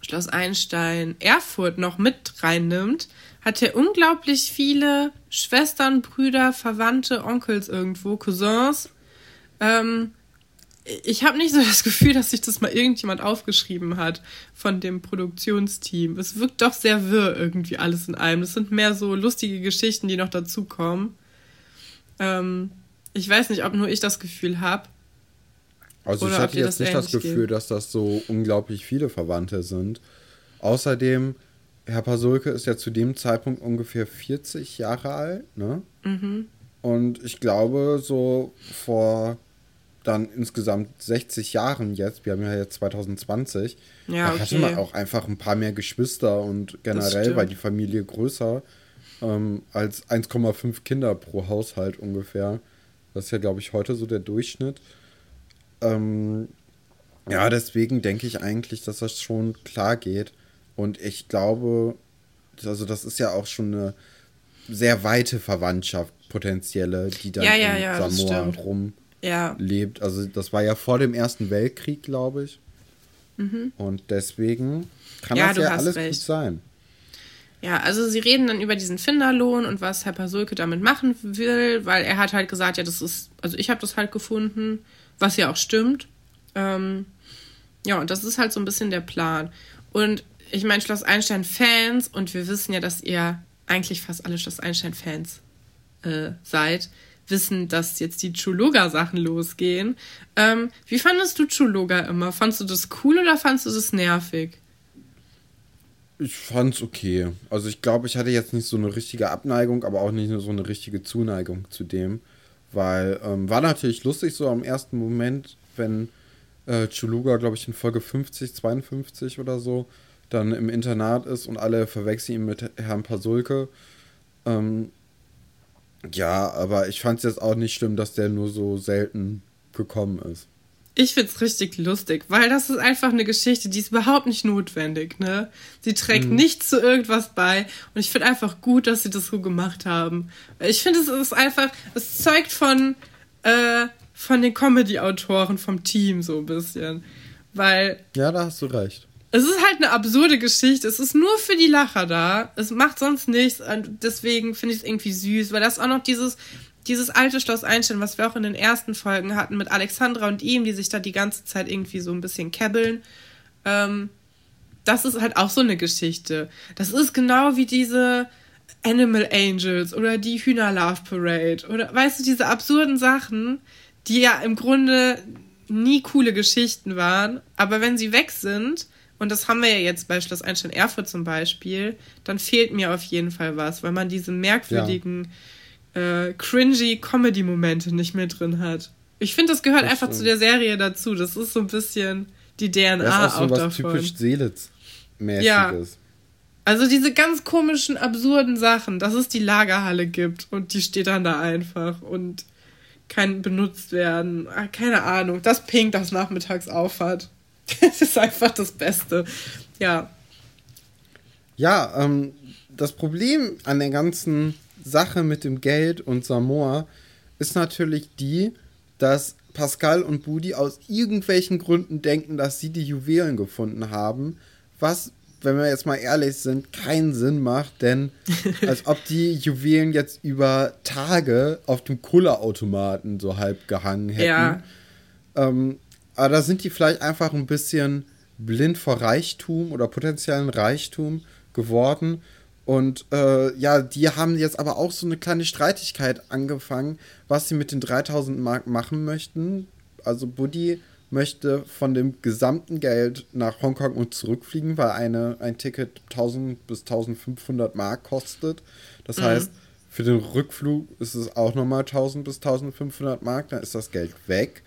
Schloss Einstein Erfurt noch mit reinnimmt, hat er unglaublich viele Schwestern, Brüder, Verwandte, Onkels irgendwo, Cousins. Ähm, ich habe nicht so das Gefühl, dass sich das mal irgendjemand aufgeschrieben hat von dem Produktionsteam. Es wirkt doch sehr wirr irgendwie alles in allem. Es sind mehr so lustige Geschichten, die noch dazukommen. Ähm, ich weiß nicht, ob nur ich das Gefühl habe. Also ich hatte jetzt nicht das Gefühl, geht. dass das so unglaublich viele Verwandte sind. Außerdem, Herr Pasulke ist ja zu dem Zeitpunkt ungefähr 40 Jahre alt, ne? Mhm. Und ich glaube, so vor dann insgesamt 60 Jahren jetzt, wir haben ja jetzt 2020, ja, okay. da hatte man auch einfach ein paar mehr Geschwister und generell war die Familie größer ähm, als 1,5 Kinder pro Haushalt ungefähr. Das ist ja, glaube ich, heute so der Durchschnitt. Ähm, ja, deswegen denke ich eigentlich, dass das schon klar geht. Und ich glaube, also das ist ja auch schon eine sehr weite Verwandtschaft, potenzielle, die dann ja, ja, ja, in Samoa rumlebt. Also das war ja vor dem Ersten Weltkrieg, glaube ich. Mhm. Und deswegen kann das ja alles recht. gut sein. Ja, also sie reden dann über diesen Finderlohn und was Herr Pasulke damit machen will, weil er hat halt gesagt, ja, das ist, also ich habe das halt gefunden, was ja auch stimmt. Ähm, ja, und das ist halt so ein bisschen der Plan. Und ich meine, Schloss Einstein-Fans, und wir wissen ja, dass ihr eigentlich fast alle Schloss Einstein-Fans äh, seid, wissen, dass jetzt die Chuluga-Sachen losgehen. Ähm, wie fandest du Chuluga immer? Fandest du das cool oder fandest du das nervig? Ich fand's okay. Also ich glaube, ich hatte jetzt nicht so eine richtige Abneigung, aber auch nicht so eine richtige Zuneigung zu dem. Weil ähm, war natürlich lustig so am ersten Moment, wenn äh, Chuluga, glaube ich, in Folge 50, 52 oder so, dann im Internat ist und alle verwechseln ihn mit Herrn Pasulke. Ähm, ja, aber ich fand es jetzt auch nicht schlimm, dass der nur so selten gekommen ist. Ich find's richtig lustig, weil das ist einfach eine Geschichte, die ist überhaupt nicht notwendig, ne? Sie trägt mhm. nicht zu irgendwas bei und ich finde einfach gut, dass sie das so gemacht haben. Ich finde, es ist einfach, es zeugt von, äh, von den Comedy-Autoren vom Team so ein bisschen. Weil. Ja, da hast du recht. Es ist halt eine absurde Geschichte. Es ist nur für die Lacher da. Es macht sonst nichts. Deswegen finde ich es irgendwie süß, weil das auch noch dieses, dieses alte Schloss Einstein, was wir auch in den ersten Folgen hatten mit Alexandra und ihm, die sich da die ganze Zeit irgendwie so ein bisschen kebbeln. Ähm, das ist halt auch so eine Geschichte. Das ist genau wie diese Animal Angels oder die Hühner Love Parade oder weißt du, diese absurden Sachen, die ja im Grunde nie coole Geschichten waren, aber wenn sie weg sind, und das haben wir ja jetzt bei Schloss Einstein Erfurt zum Beispiel, dann fehlt mir auf jeden Fall was, weil man diese merkwürdigen ja äh, cringy Comedy-Momente nicht mehr drin hat. Ich finde, das gehört das einfach stimmt. zu der Serie dazu. Das ist so ein bisschen die DNA das ist auch, so auch was davon. typisch Seelitz-mäßiges. Ja. Also diese ganz komischen, absurden Sachen, dass es die Lagerhalle gibt und die steht dann da einfach und kann benutzt werden. Ah, keine Ahnung. Das Pink, das nachmittags aufhat. Das ist einfach das Beste. Ja. Ja, ähm, das Problem an der ganzen Sache mit dem Geld und Samoa ist natürlich die, dass Pascal und Budi aus irgendwelchen Gründen denken, dass sie die Juwelen gefunden haben, was, wenn wir jetzt mal ehrlich sind, keinen Sinn macht, denn als ob die Juwelen jetzt über Tage auf dem Kohleautomaten so halb gehangen hätten. Ja. Ähm, aber da sind die vielleicht einfach ein bisschen blind vor Reichtum oder potenziellen Reichtum geworden und äh, ja, die haben jetzt aber auch so eine kleine Streitigkeit angefangen, was sie mit den 3000 Mark machen möchten. Also Buddy möchte von dem gesamten Geld nach Hongkong und zurückfliegen, weil eine, ein Ticket 1000 bis 1500 Mark kostet. Das mhm. heißt, für den Rückflug ist es auch nochmal 1000 bis 1500 Mark, dann ist das Geld weg.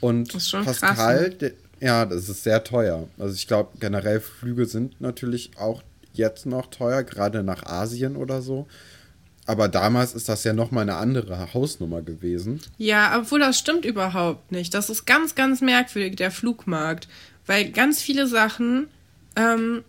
Und Pascal, krass, ne? ja, das ist sehr teuer. Also ich glaube, generell Flüge sind natürlich auch jetzt noch teuer, gerade nach Asien oder so. Aber damals ist das ja nochmal eine andere Hausnummer gewesen. Ja, obwohl das stimmt überhaupt nicht. Das ist ganz, ganz merkwürdig, der Flugmarkt. Weil ganz viele Sachen, ähm,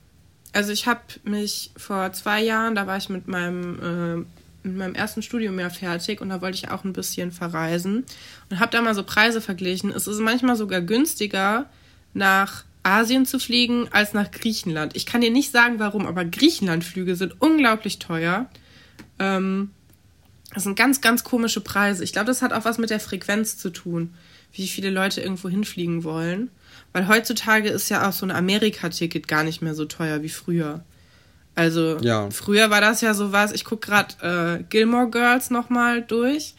also ich habe mich vor zwei Jahren, da war ich mit meinem, äh, mit meinem ersten Studium ja fertig und da wollte ich auch ein bisschen verreisen und habe da mal so Preise verglichen. Es ist manchmal sogar günstiger, nach Asien zu fliegen als nach Griechenland. Ich kann dir nicht sagen, warum, aber Griechenlandflüge sind unglaublich teuer. Ähm, das sind ganz, ganz komische Preise. Ich glaube, das hat auch was mit der Frequenz zu tun, wie viele Leute irgendwo hinfliegen wollen. Weil heutzutage ist ja auch so ein Amerika-Ticket gar nicht mehr so teuer wie früher. Also ja. früher war das ja so was, ich gucke gerade äh, Gilmore Girls nochmal durch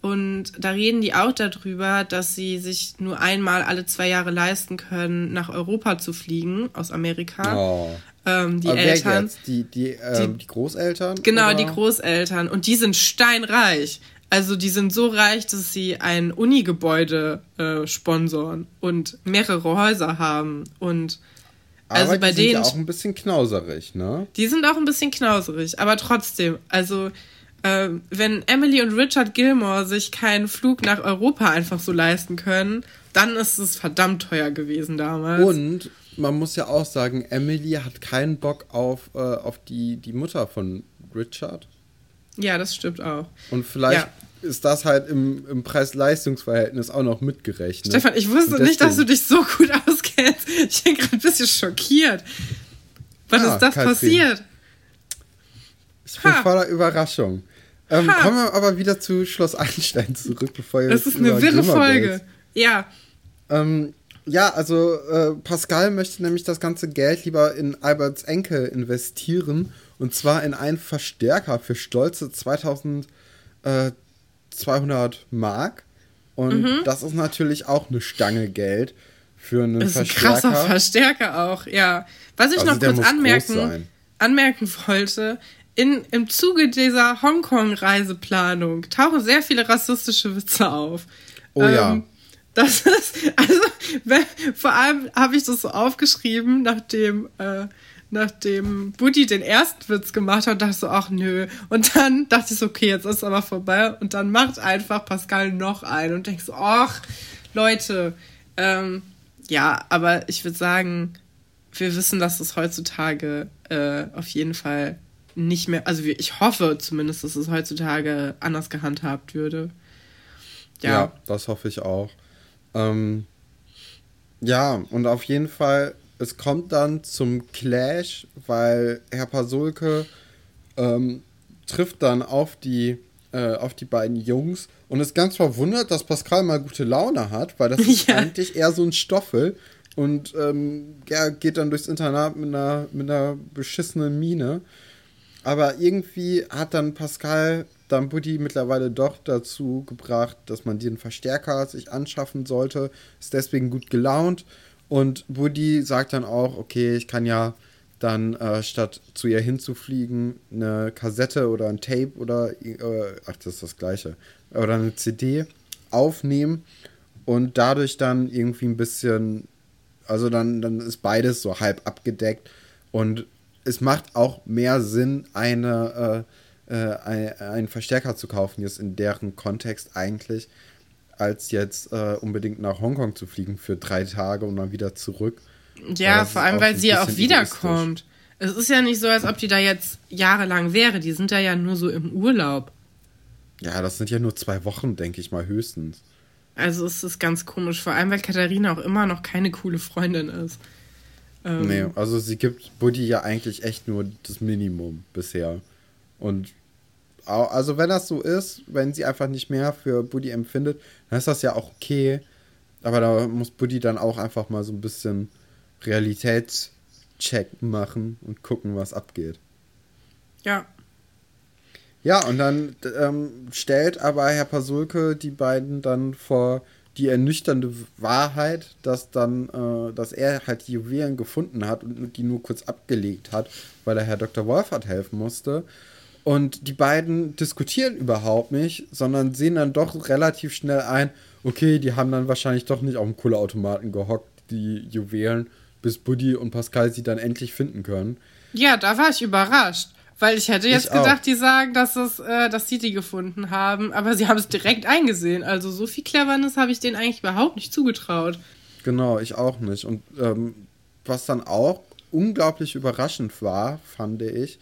und da reden die auch darüber, dass sie sich nur einmal alle zwei Jahre leisten können, nach Europa zu fliegen aus Amerika. Oh. Ähm, die Aber Eltern. Die, die, ähm, die, die, Großeltern? Genau, oder? die Großeltern. Und die sind steinreich. Also die sind so reich, dass sie ein Uni-Gebäude äh, sponsoren und mehrere Häuser haben und also aber bei die denen sind ja auch ein bisschen knauserig, ne? Die sind auch ein bisschen knauserig, aber trotzdem, also äh, wenn Emily und Richard Gilmore sich keinen Flug nach Europa einfach so leisten können, dann ist es verdammt teuer gewesen damals. Und man muss ja auch sagen, Emily hat keinen Bock auf, äh, auf die, die Mutter von Richard. Ja, das stimmt auch. Und vielleicht ja ist das halt im, im Preis-Leistungs-Verhältnis auch noch mitgerechnet. Stefan, ich wusste nicht, dass du dich so gut auskennst. Ich bin gerade ein bisschen schockiert. Was ja, ist das passiert? Ich bin ha. voller Überraschung. Ähm, kommen wir aber wieder zu Schloss Einstein zurück, bevor ihr Das ist eine wirre Folge. Ja. Ähm, ja, also äh, Pascal möchte nämlich das ganze Geld lieber in Alberts Enkel investieren. Und zwar in einen Verstärker für stolze 2000. Äh, 200 Mark. Und mhm. das ist natürlich auch eine Stange Geld für einen das ist Verstärker. Ein krasser Verstärker auch, ja. Was ich also noch kurz anmerken, anmerken wollte, in, im Zuge dieser Hongkong-Reiseplanung tauchen sehr viele rassistische Witze auf. Oh ähm, ja. Das ist, also, vor allem habe ich das so aufgeschrieben, nachdem äh, nachdem Buddy den ersten Witz gemacht hat, dachte ich so, ach nö. Und dann dachte ich so, okay, jetzt ist aber vorbei. Und dann macht einfach Pascal noch einen und denkst so, ach, Leute. Ähm, ja, aber ich würde sagen, wir wissen, dass es heutzutage äh, auf jeden Fall nicht mehr, also ich hoffe zumindest, dass es heutzutage anders gehandhabt würde. Ja, ja das hoffe ich auch. Ähm, ja, und auf jeden Fall es kommt dann zum Clash, weil Herr Pasulke ähm, trifft dann auf die, äh, auf die beiden Jungs und ist ganz verwundert, dass Pascal mal gute Laune hat, weil das ist ja. eigentlich eher so ein Stoffel und ähm, er geht dann durchs Internat mit einer, mit einer beschissenen Miene. Aber irgendwie hat dann Pascal dann Buddy mittlerweile doch dazu gebracht, dass man den Verstärker sich anschaffen sollte, ist deswegen gut gelaunt und Woody sagt dann auch, okay, ich kann ja dann äh, statt zu ihr hinzufliegen eine Kassette oder ein Tape oder äh, ach, das ist das gleiche oder eine CD aufnehmen und dadurch dann irgendwie ein bisschen also dann dann ist beides so halb abgedeckt. Und es macht auch mehr Sinn eine äh, äh einen Verstärker zu kaufen jetzt in deren Kontext eigentlich als jetzt äh, unbedingt nach Hongkong zu fliegen für drei Tage und dann wieder zurück. Ja, vor allem, weil sie ja auch wiederkommt. Es ist ja nicht so, als ob die da jetzt jahrelang wäre. Die sind da ja nur so im Urlaub. Ja, das sind ja nur zwei Wochen, denke ich mal, höchstens. Also es ist ganz komisch, vor allem weil Katharina auch immer noch keine coole Freundin ist. Ähm, nee, also sie gibt Buddy ja eigentlich echt nur das Minimum bisher. Und also wenn das so ist, wenn sie einfach nicht mehr für Buddy empfindet, dann ist das ja auch okay. Aber da muss Buddy dann auch einfach mal so ein bisschen Realitätscheck machen und gucken, was abgeht. Ja. Ja, und dann ähm, stellt aber Herr Pasulke die beiden dann vor die ernüchternde Wahrheit, dass dann, äh, dass er halt die Juwelen gefunden hat und die nur kurz abgelegt hat, weil er Herr Dr. Wolfert helfen musste. Und die beiden diskutieren überhaupt nicht, sondern sehen dann doch relativ schnell ein, okay, die haben dann wahrscheinlich doch nicht auf dem Kohleautomaten gehockt, die Juwelen, bis Buddy und Pascal sie dann endlich finden können. Ja, da war ich überrascht. Weil ich hätte jetzt ich gedacht, auch. die sagen, dass, es, äh, dass sie die gefunden haben, aber sie haben es direkt eingesehen. Also so viel Cleverness habe ich denen eigentlich überhaupt nicht zugetraut. Genau, ich auch nicht. Und ähm, was dann auch unglaublich überraschend war, fand ich,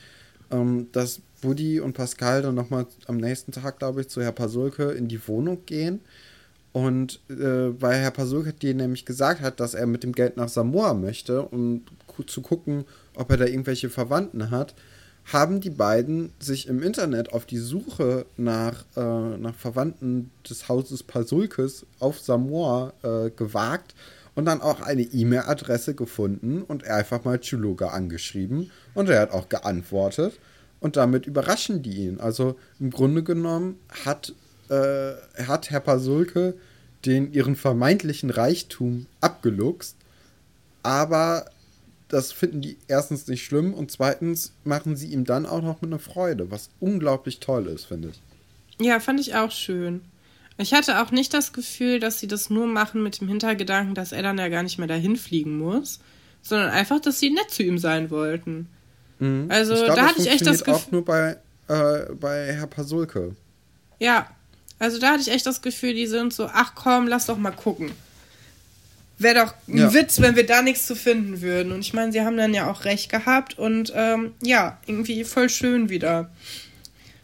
ähm, dass Woody und Pascal dann nochmal am nächsten Tag, glaube ich, zu Herr Pasulke in die Wohnung gehen. Und äh, weil Herr Pasulke dir nämlich gesagt hat, dass er mit dem Geld nach Samoa möchte, um zu gucken, ob er da irgendwelche Verwandten hat, haben die beiden sich im Internet auf die Suche nach, äh, nach Verwandten des Hauses Pasulkes auf Samoa äh, gewagt und dann auch eine E-Mail-Adresse gefunden und einfach mal Chuluga angeschrieben. Und er hat auch geantwortet und damit überraschen die ihn. Also im Grunde genommen hat, äh, hat Herr Pasulke den ihren vermeintlichen Reichtum abgeluchst, aber das finden die erstens nicht schlimm und zweitens machen sie ihm dann auch noch mit einer Freude, was unglaublich toll ist, finde ich. Ja, fand ich auch schön. Ich hatte auch nicht das Gefühl, dass sie das nur machen mit dem Hintergedanken, dass er dann ja gar nicht mehr dahin fliegen muss, sondern einfach, dass sie nett zu ihm sein wollten. Mhm. Also glaub, da hatte ich echt das Gefühl. auch nur bei, äh, bei Herr Pasulke. Ja, also da hatte ich echt das Gefühl, die sind so, ach komm, lass doch mal gucken. Wäre doch ein ja. Witz, wenn wir da nichts zu finden würden. Und ich meine, sie haben dann ja auch recht gehabt und ähm, ja, irgendwie voll schön wieder.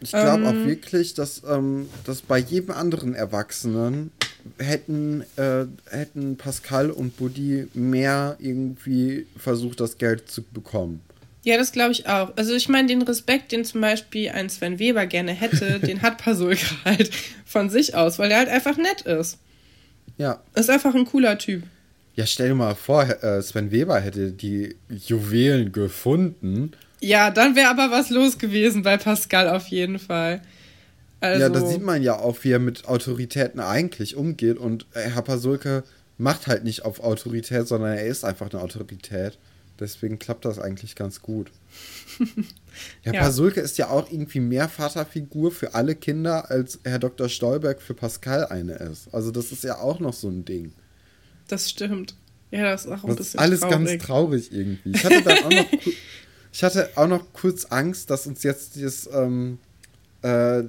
Ich glaube ähm, auch wirklich, dass, ähm, dass bei jedem anderen Erwachsenen hätten, äh, hätten Pascal und Buddy mehr irgendwie versucht, das Geld zu bekommen. Ja, das glaube ich auch. Also ich meine, den Respekt, den zum Beispiel ein Sven Weber gerne hätte, den hat Pasulka halt von sich aus, weil er halt einfach nett ist. Ja. Ist einfach ein cooler Typ. Ja, stell dir mal vor, äh, Sven Weber hätte die Juwelen gefunden ja, dann wäre aber was los gewesen bei Pascal auf jeden Fall. Also, ja, da sieht man ja auch, wie er mit Autoritäten eigentlich umgeht. Und Herr Pasulke macht halt nicht auf Autorität, sondern er ist einfach eine Autorität. Deswegen klappt das eigentlich ganz gut. Herr ja. Pasulke ist ja auch irgendwie mehr Vaterfigur für alle Kinder, als Herr Dr. Stolberg für Pascal eine ist. Also das ist ja auch noch so ein Ding. Das stimmt. Ja, das ist auch ein das bisschen alles traurig. ganz traurig irgendwie. Ich hatte dann auch noch Ich hatte auch noch kurz Angst, dass uns jetzt das, ähm, äh,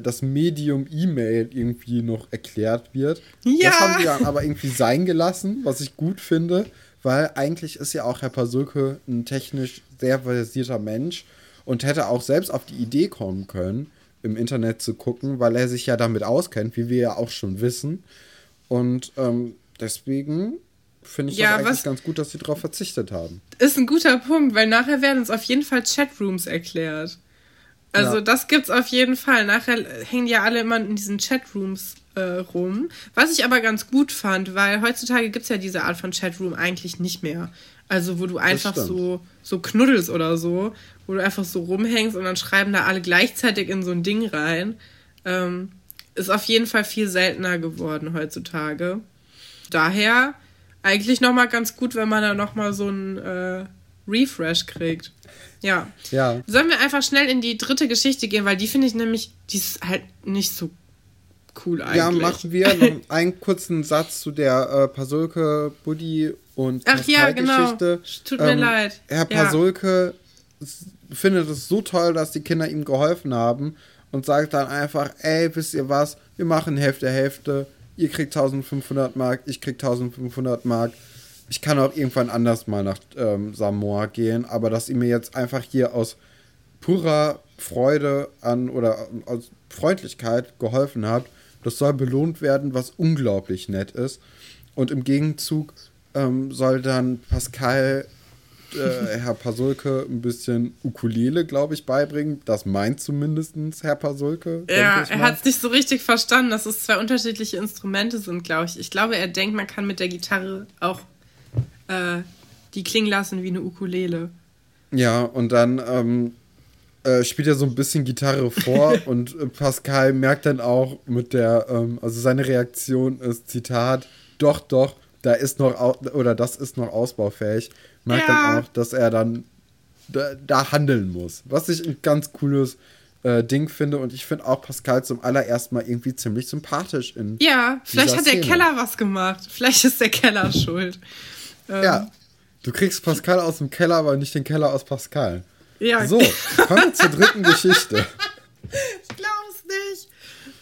das Medium E-Mail irgendwie noch erklärt wird. Ja. Das haben wir dann aber irgendwie sein gelassen, was ich gut finde, weil eigentlich ist ja auch Herr Pasulke ein technisch sehr versierter Mensch und hätte auch selbst auf die Idee kommen können, im Internet zu gucken, weil er sich ja damit auskennt, wie wir ja auch schon wissen. Und ähm, deswegen finde ich ja, das eigentlich ganz gut, dass sie darauf verzichtet haben. Ist ein guter Punkt, weil nachher werden uns auf jeden Fall Chatrooms erklärt. Also ja. das gibt's auf jeden Fall. Nachher hängen ja alle immer in diesen Chatrooms äh, rum. Was ich aber ganz gut fand, weil heutzutage gibt's ja diese Art von Chatroom eigentlich nicht mehr. Also wo du einfach so, so knuddelst oder so, wo du einfach so rumhängst und dann schreiben da alle gleichzeitig in so ein Ding rein. Ähm, ist auf jeden Fall viel seltener geworden heutzutage. Daher eigentlich nochmal ganz gut, wenn man da nochmal so einen äh, Refresh kriegt. Ja. ja. Sollen wir einfach schnell in die dritte Geschichte gehen, weil die finde ich nämlich, die ist halt nicht so cool eigentlich. Ja, machen wir noch einen kurzen Satz zu der äh, Pasulke, Buddy und Ach ja, genau. Tut mir ähm, leid. Herr Pasulke ja. findet es so toll, dass die Kinder ihm geholfen haben und sagt dann einfach, ey, wisst ihr was, wir machen Hälfte, Hälfte ihr kriegt 1500 Mark, ich krieg 1500 Mark. Ich kann auch irgendwann anders mal nach ähm, Samoa gehen, aber dass ihr mir jetzt einfach hier aus purer Freude an oder aus Freundlichkeit geholfen habt, das soll belohnt werden, was unglaublich nett ist. Und im Gegenzug ähm, soll dann Pascal äh, Herr Pasulke ein bisschen Ukulele, glaube ich, beibringen. Das meint zumindest Herr Pasulke. Ja, er hat es nicht so richtig verstanden, dass es zwei unterschiedliche Instrumente sind, glaube ich. Ich glaube, er denkt, man kann mit der Gitarre auch äh, die klingen lassen wie eine Ukulele. Ja, und dann ähm, äh, spielt er so ein bisschen Gitarre vor und äh, Pascal merkt dann auch mit der, ähm, also seine Reaktion ist, Zitat, doch, doch, da ist noch, oder das ist noch ausbaufähig merkt ja. dann auch, dass er dann da, da, handeln muss. Was ich ein ganz cooles äh, Ding finde. Und ich finde auch Pascal zum allerersten Mal irgendwie ziemlich sympathisch in. Ja, vielleicht hat Szene. der Keller was gemacht. Vielleicht ist der Keller schuld. Ähm. Ja. Du kriegst Pascal aus dem Keller, aber nicht den Keller aus Pascal. Ja. So, kommen wir zur dritten Geschichte. Ich glaub's nicht.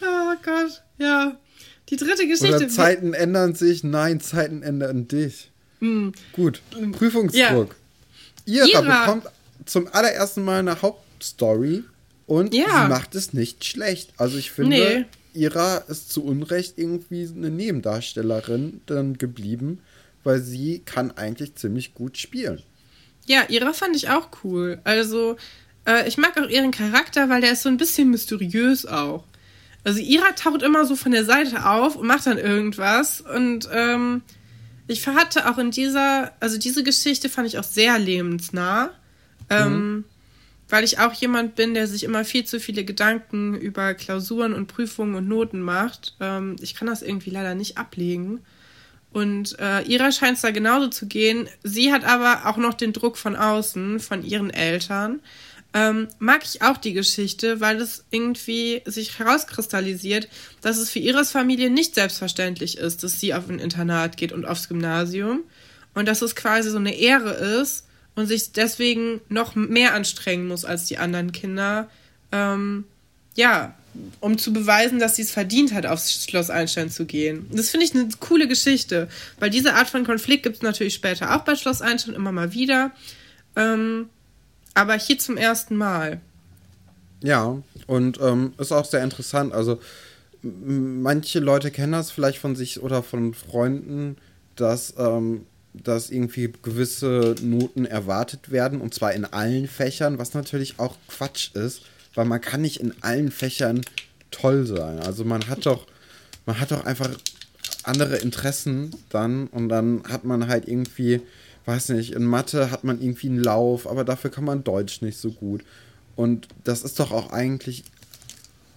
Oh Gott, ja. Die dritte Geschichte. Oder Zeiten ändern sich. Nein, Zeiten ändern dich. Mhm. Gut, Prüfungsdruck. Ja. Ira, Ira, bekommt zum allerersten Mal eine Hauptstory und ja. sie macht es nicht schlecht. Also ich finde, nee. Ira ist zu Unrecht irgendwie eine Nebendarstellerin dann geblieben, weil sie kann eigentlich ziemlich gut spielen. Ja, Ira fand ich auch cool. Also äh, ich mag auch ihren Charakter, weil der ist so ein bisschen mysteriös auch. Also Ira taucht immer so von der Seite auf und macht dann irgendwas und ähm, ich hatte auch in dieser, also diese Geschichte fand ich auch sehr lebensnah. Ähm, mhm. weil ich auch jemand bin, der sich immer viel zu viele Gedanken über Klausuren und Prüfungen und Noten macht. Ähm, ich kann das irgendwie leider nicht ablegen. Und äh, ihrer scheint es da genauso zu gehen. Sie hat aber auch noch den Druck von außen, von ihren Eltern. ähm, mag ich auch die Geschichte, weil es irgendwie sich herauskristallisiert, dass es für Iris Familie nicht selbstverständlich ist, dass sie auf ein Internat geht und aufs Gymnasium und dass es quasi so eine Ehre ist und sich deswegen noch mehr anstrengen muss als die anderen Kinder. Ähm, ja, um zu beweisen, dass sie es verdient hat, aufs Schloss Einstein zu gehen. Das finde ich eine coole Geschichte, weil diese Art von Konflikt gibt es natürlich später auch bei Schloss Einstein immer mal wieder. Ähm, aber hier zum ersten Mal. Ja, und ähm, ist auch sehr interessant. Also, manche Leute kennen das vielleicht von sich oder von Freunden, dass, ähm, dass irgendwie gewisse Noten erwartet werden, und zwar in allen Fächern, was natürlich auch Quatsch ist weil man kann nicht in allen Fächern toll sein. Also man hat doch, man hat doch einfach andere Interessen dann und dann hat man halt irgendwie, weiß nicht, in Mathe hat man irgendwie einen Lauf, aber dafür kann man Deutsch nicht so gut. Und das ist doch auch eigentlich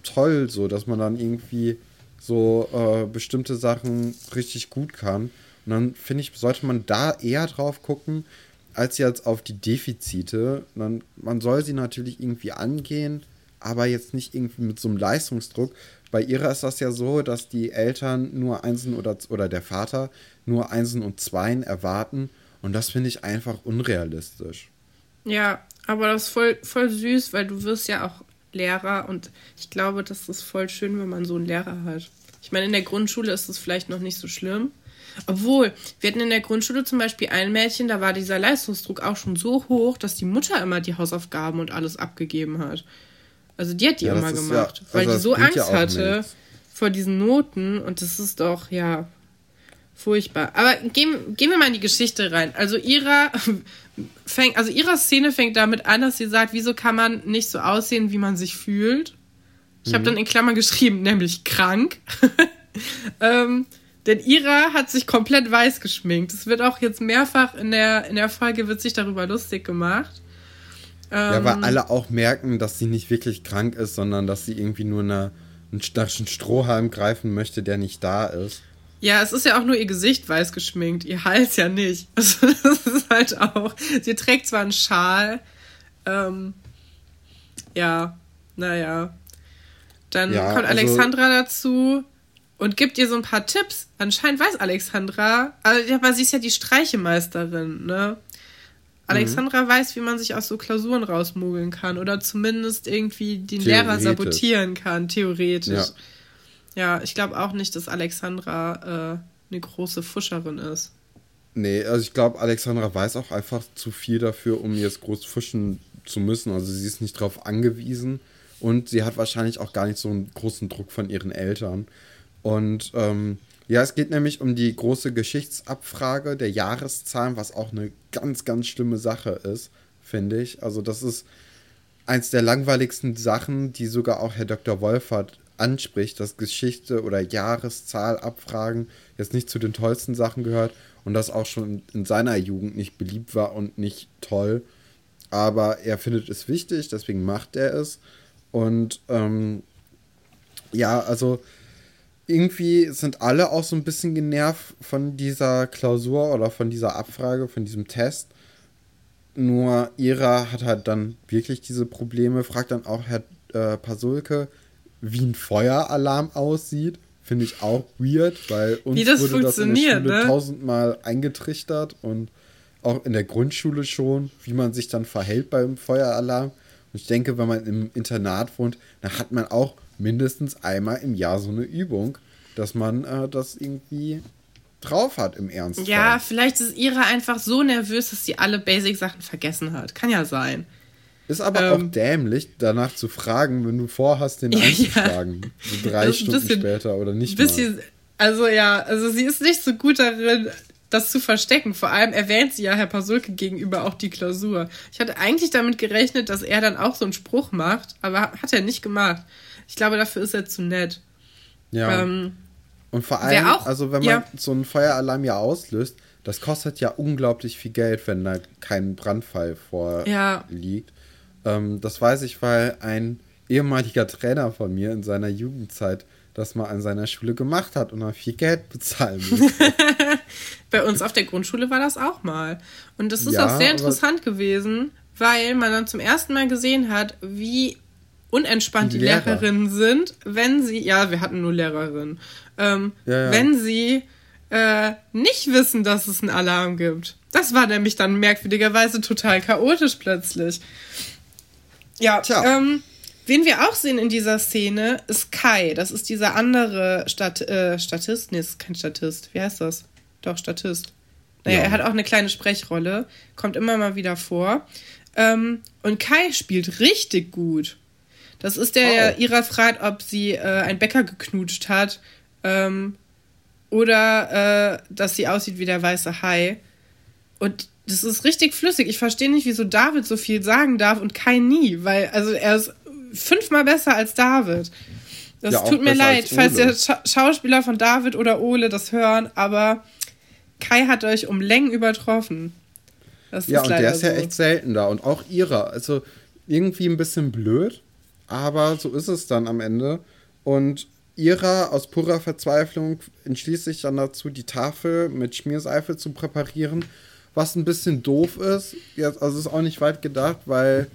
toll so, dass man dann irgendwie so äh, bestimmte Sachen richtig gut kann. Und dann finde ich, sollte man da eher drauf gucken, als jetzt auf die Defizite. Dann, man soll sie natürlich irgendwie angehen, aber jetzt nicht irgendwie mit so einem Leistungsdruck. Bei ihrer ist das ja so, dass die Eltern nur Einsen oder, oder der Vater nur Einsen und Zweien erwarten. Und das finde ich einfach unrealistisch. Ja, aber das ist voll, voll süß, weil du wirst ja auch Lehrer und ich glaube, das ist voll schön, wenn man so einen Lehrer hat. Ich meine, in der Grundschule ist es vielleicht noch nicht so schlimm. Obwohl, wir hatten in der Grundschule zum Beispiel ein Mädchen, da war dieser Leistungsdruck auch schon so hoch, dass die Mutter immer die Hausaufgaben und alles abgegeben hat. Also die hat die ja, immer gemacht, ja, weil also die so Angst ja hatte nichts. vor diesen Noten und das ist doch, ja, furchtbar. Aber gehen, gehen wir mal in die Geschichte rein. Also ihrer fängt, also ihrer Szene fängt damit an, dass sie sagt, wieso kann man nicht so aussehen, wie man sich fühlt? Ich mhm. habe dann in Klammern geschrieben, nämlich krank. ähm, denn Ira hat sich komplett weiß geschminkt. Es wird auch jetzt mehrfach in der, in der Folge wird sich darüber lustig gemacht. Ähm, ja, weil ähm, alle auch merken, dass sie nicht wirklich krank ist, sondern dass sie irgendwie nur eine, einen, einen Strohhalm greifen möchte, der nicht da ist. Ja, es ist ja auch nur ihr Gesicht weiß geschminkt, ihr Hals ja nicht. Also das ist halt auch. Sie trägt zwar einen Schal, ähm, ja, naja. Dann ja, kommt also Alexandra also, dazu und gibt ihr so ein paar Tipps. Anscheinend weiß Alexandra, also, aber sie ist ja die Streichemeisterin, ne? Alexandra mhm. weiß, wie man sich aus so Klausuren rausmogeln kann oder zumindest irgendwie den Lehrer sabotieren kann, theoretisch. Ja, ja ich glaube auch nicht, dass Alexandra äh, eine große Fuscherin ist. Nee, also ich glaube, Alexandra weiß auch einfach zu viel dafür, um jetzt groß fuschen zu müssen. Also sie ist nicht darauf angewiesen und sie hat wahrscheinlich auch gar nicht so einen großen Druck von ihren Eltern. Und ähm, ja, es geht nämlich um die große Geschichtsabfrage der Jahreszahlen, was auch eine ganz, ganz schlimme Sache ist, finde ich. Also das ist eins der langweiligsten Sachen, die sogar auch Herr Dr. Wolfert anspricht, dass Geschichte oder Jahreszahlabfragen jetzt nicht zu den tollsten Sachen gehört und das auch schon in seiner Jugend nicht beliebt war und nicht toll. Aber er findet es wichtig, deswegen macht er es. Und ähm, ja, also irgendwie sind alle auch so ein bisschen genervt von dieser Klausur oder von dieser Abfrage, von diesem Test. Nur Ira hat halt dann wirklich diese Probleme, fragt dann auch Herr äh, Pasulke, wie ein Feueralarm aussieht. Finde ich auch weird, weil uns wie das wurde das in der Schule ne? tausendmal eingetrichtert und auch in der Grundschule schon, wie man sich dann verhält beim Feueralarm. Und ich denke, wenn man im Internat wohnt, dann hat man auch mindestens einmal im Jahr so eine Übung, dass man äh, das irgendwie drauf hat im Ernst. Ja, vielleicht ist Ira einfach so nervös, dass sie alle Basic-Sachen vergessen hat. Kann ja sein. Ist aber ähm, auch dämlich, danach zu fragen, wenn du vorhast, den. Ja. So drei Stunden bisschen, später oder nicht bisschen, mal. Also ja, also sie ist nicht so gut darin, das zu verstecken. Vor allem erwähnt sie ja Herr Pasulke gegenüber auch die Klausur. Ich hatte eigentlich damit gerechnet, dass er dann auch so einen Spruch macht, aber hat er nicht gemacht. Ich glaube, dafür ist er zu nett. Ja. Ähm, und vor allem, auch, also wenn man ja. so einen Feueralarm ja auslöst, das kostet ja unglaublich viel Geld, wenn da kein Brandfall vorliegt. Ja. Ähm, das weiß ich, weil ein ehemaliger Trainer von mir in seiner Jugendzeit das mal an seiner Schule gemacht hat und dann viel Geld bezahlen musste. Bei uns auf der Grundschule war das auch mal. Und das ist ja, auch sehr interessant gewesen, weil man dann zum ersten Mal gesehen hat, wie unentspannt die, die Lehrer. Lehrerinnen sind, wenn sie, ja, wir hatten nur Lehrerinnen, ähm, ja, ja. wenn sie äh, nicht wissen, dass es einen Alarm gibt. Das war nämlich dann merkwürdigerweise total chaotisch plötzlich. Ja, Tja. ähm, wen wir auch sehen in dieser Szene ist Kai. Das ist dieser andere Stat äh, Statist. Nee, ist kein Statist. Wie heißt das? Doch, Statist. Naja, ja. er hat auch eine kleine Sprechrolle, kommt immer mal wieder vor. Ähm, und Kai spielt richtig gut. Das ist der, der oh. ihrer fragt, ob sie äh, einen Bäcker geknutscht hat. Ähm, oder äh, dass sie aussieht wie der weiße Hai. Und das ist richtig flüssig. Ich verstehe nicht, wieso David so viel sagen darf und Kai nie, weil also er ist fünfmal besser als David. Das ja, tut mir leid, falls der Scha Schauspieler von David oder Ole das hören, aber Kai hat euch um Längen übertroffen. Das ja, und der ist so. ja echt selten da. Und auch ihrer. Also irgendwie ein bisschen blöd, aber so ist es dann am Ende. Und ihrer aus purer Verzweiflung entschließt sich dann dazu, die Tafel mit Schmierseife zu präparieren, was ein bisschen doof ist. Jetzt, also ist auch nicht weit gedacht, weil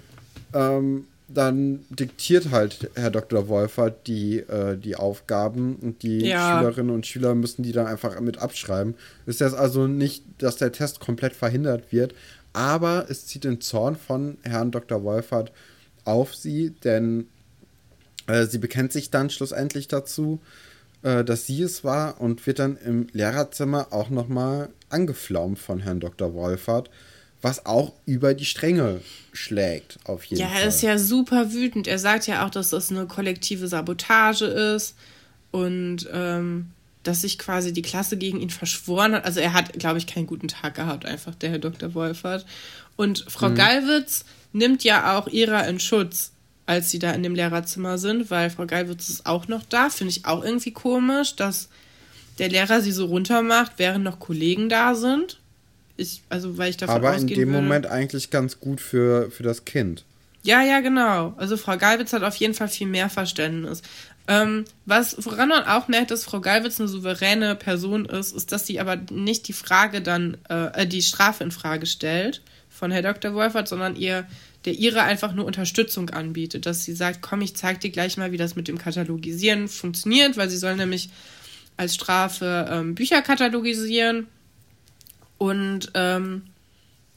ähm, dann diktiert halt Herr Dr. Wolfert die, äh, die Aufgaben und die ja. Schülerinnen und Schüler müssen die dann einfach mit abschreiben. Ist jetzt also nicht, dass der Test komplett verhindert wird, aber es zieht den Zorn von Herrn Dr. Wolfert auf sie, denn äh, sie bekennt sich dann schlussendlich dazu, äh, dass sie es war und wird dann im Lehrerzimmer auch nochmal angeflaumt von Herrn Dr. Wolfert was auch über die Stränge schlägt, auf jeden ja, Fall. Ja, er ist ja super wütend. Er sagt ja auch, dass das eine kollektive Sabotage ist und ähm, dass sich quasi die Klasse gegen ihn verschworen hat. Also er hat, glaube ich, keinen guten Tag gehabt, einfach der Herr Dr. Wolfert. Und Frau mhm. Gallwitz nimmt ja auch ihrer in Schutz, als sie da in dem Lehrerzimmer sind, weil Frau Gallwitz ist auch noch da. Finde ich auch irgendwie komisch, dass der Lehrer sie so runtermacht, während noch Kollegen da sind. Ich, also, weil ich davon Aber in dem würde, Moment eigentlich ganz gut für, für das Kind. Ja, ja, genau. Also Frau Galwitz hat auf jeden Fall viel mehr Verständnis. Ähm, was, woran man auch merkt, dass Frau Galwitz eine souveräne Person ist, ist, dass sie aber nicht die Frage dann, äh, äh die Strafe in Frage stellt von Herr Dr. Wolfert, sondern ihr, der ihre einfach nur Unterstützung anbietet, dass sie sagt, komm, ich zeig dir gleich mal, wie das mit dem Katalogisieren funktioniert, weil sie soll nämlich als Strafe ähm, Bücher katalogisieren und ähm,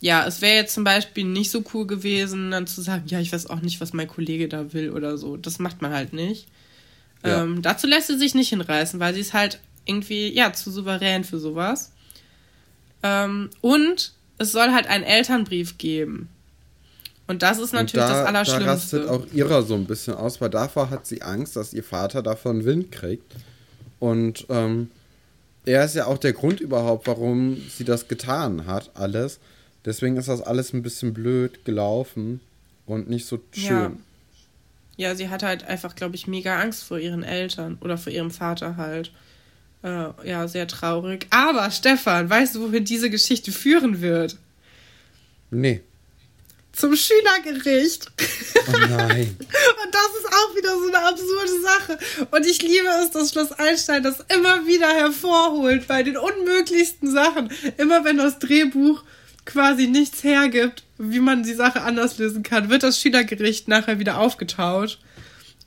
ja, es wäre jetzt zum Beispiel nicht so cool gewesen, dann zu sagen, ja, ich weiß auch nicht, was mein Kollege da will oder so. Das macht man halt nicht. Ja. Ähm, dazu lässt sie sich nicht hinreißen, weil sie ist halt irgendwie, ja, zu souverän für sowas. Ähm, und es soll halt einen Elternbrief geben. Und das ist natürlich da, das Allerschlimmste. Da rastet auch ihrer so ein bisschen aus, weil davor hat sie Angst, dass ihr Vater davon Wind kriegt. Und ähm, er ist ja auch der Grund überhaupt, warum sie das getan hat, alles. Deswegen ist das alles ein bisschen blöd gelaufen und nicht so schön. Ja, ja sie hat halt einfach, glaube ich, mega Angst vor ihren Eltern oder vor ihrem Vater halt. Äh, ja, sehr traurig. Aber Stefan, weißt du, wohin diese Geschichte führen wird? Nee zum Schülergericht. Oh nein. Und das ist auch wieder so eine absurde Sache. Und ich liebe es, dass Schloss Einstein das immer wieder hervorholt bei den unmöglichsten Sachen. Immer wenn das Drehbuch quasi nichts hergibt, wie man die Sache anders lösen kann, wird das Schülergericht nachher wieder aufgetaut.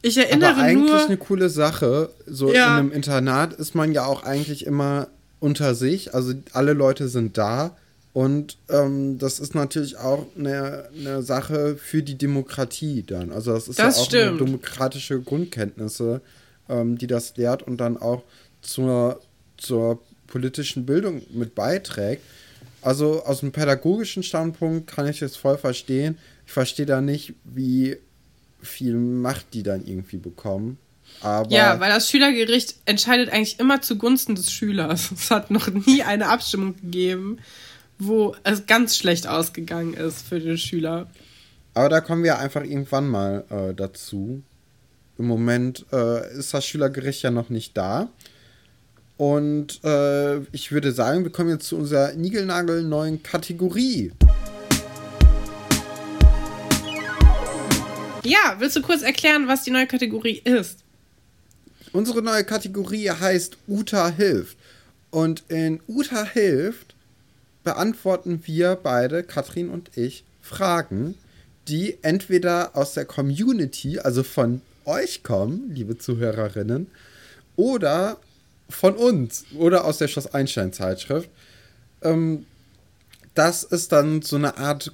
Ich erinnere Aber eigentlich nur, eine coole Sache. So ja. in einem Internat ist man ja auch eigentlich immer unter sich. Also alle Leute sind da und ähm, das ist natürlich auch eine, eine Sache für die Demokratie dann. Also das ist das ja auch stimmt. eine demokratische Grundkenntnisse, ähm, die das lehrt und dann auch zur, zur politischen Bildung mit beiträgt. Also aus dem pädagogischen Standpunkt kann ich es voll verstehen. Ich verstehe da nicht, wie viel Macht die dann irgendwie bekommen. Aber ja, weil das Schülergericht entscheidet eigentlich immer zugunsten des Schülers. Es hat noch nie eine Abstimmung gegeben wo es ganz schlecht ausgegangen ist für den Schüler. Aber da kommen wir einfach irgendwann mal äh, dazu. Im Moment äh, ist das Schülergericht ja noch nicht da. Und äh, ich würde sagen, wir kommen jetzt zu unserer niegelnagelneuen Kategorie. Ja, willst du kurz erklären, was die neue Kategorie ist? Unsere neue Kategorie heißt Uta hilft. Und in Uta hilft beantworten wir beide, Katrin und ich, Fragen, die entweder aus der Community, also von euch kommen, liebe Zuhörerinnen, oder von uns oder aus der Schloss Einstein Zeitschrift. Ähm, das ist dann so eine Art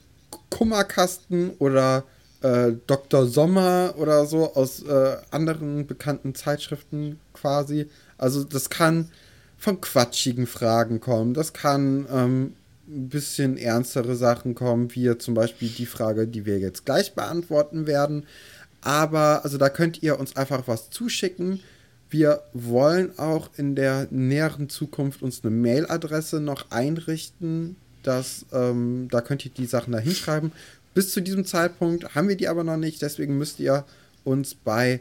Kummerkasten oder äh, Dr. Sommer oder so aus äh, anderen bekannten Zeitschriften quasi. Also das kann von quatschigen Fragen kommen, das kann ähm, ein bisschen ernstere Sachen kommen, wie zum Beispiel die Frage, die wir jetzt gleich beantworten werden. Aber also da könnt ihr uns einfach was zuschicken. Wir wollen auch in der näheren Zukunft uns eine Mailadresse noch einrichten. Dass, ähm, da könnt ihr die Sachen da hinschreiben. Bis zu diesem Zeitpunkt haben wir die aber noch nicht. Deswegen müsst ihr uns bei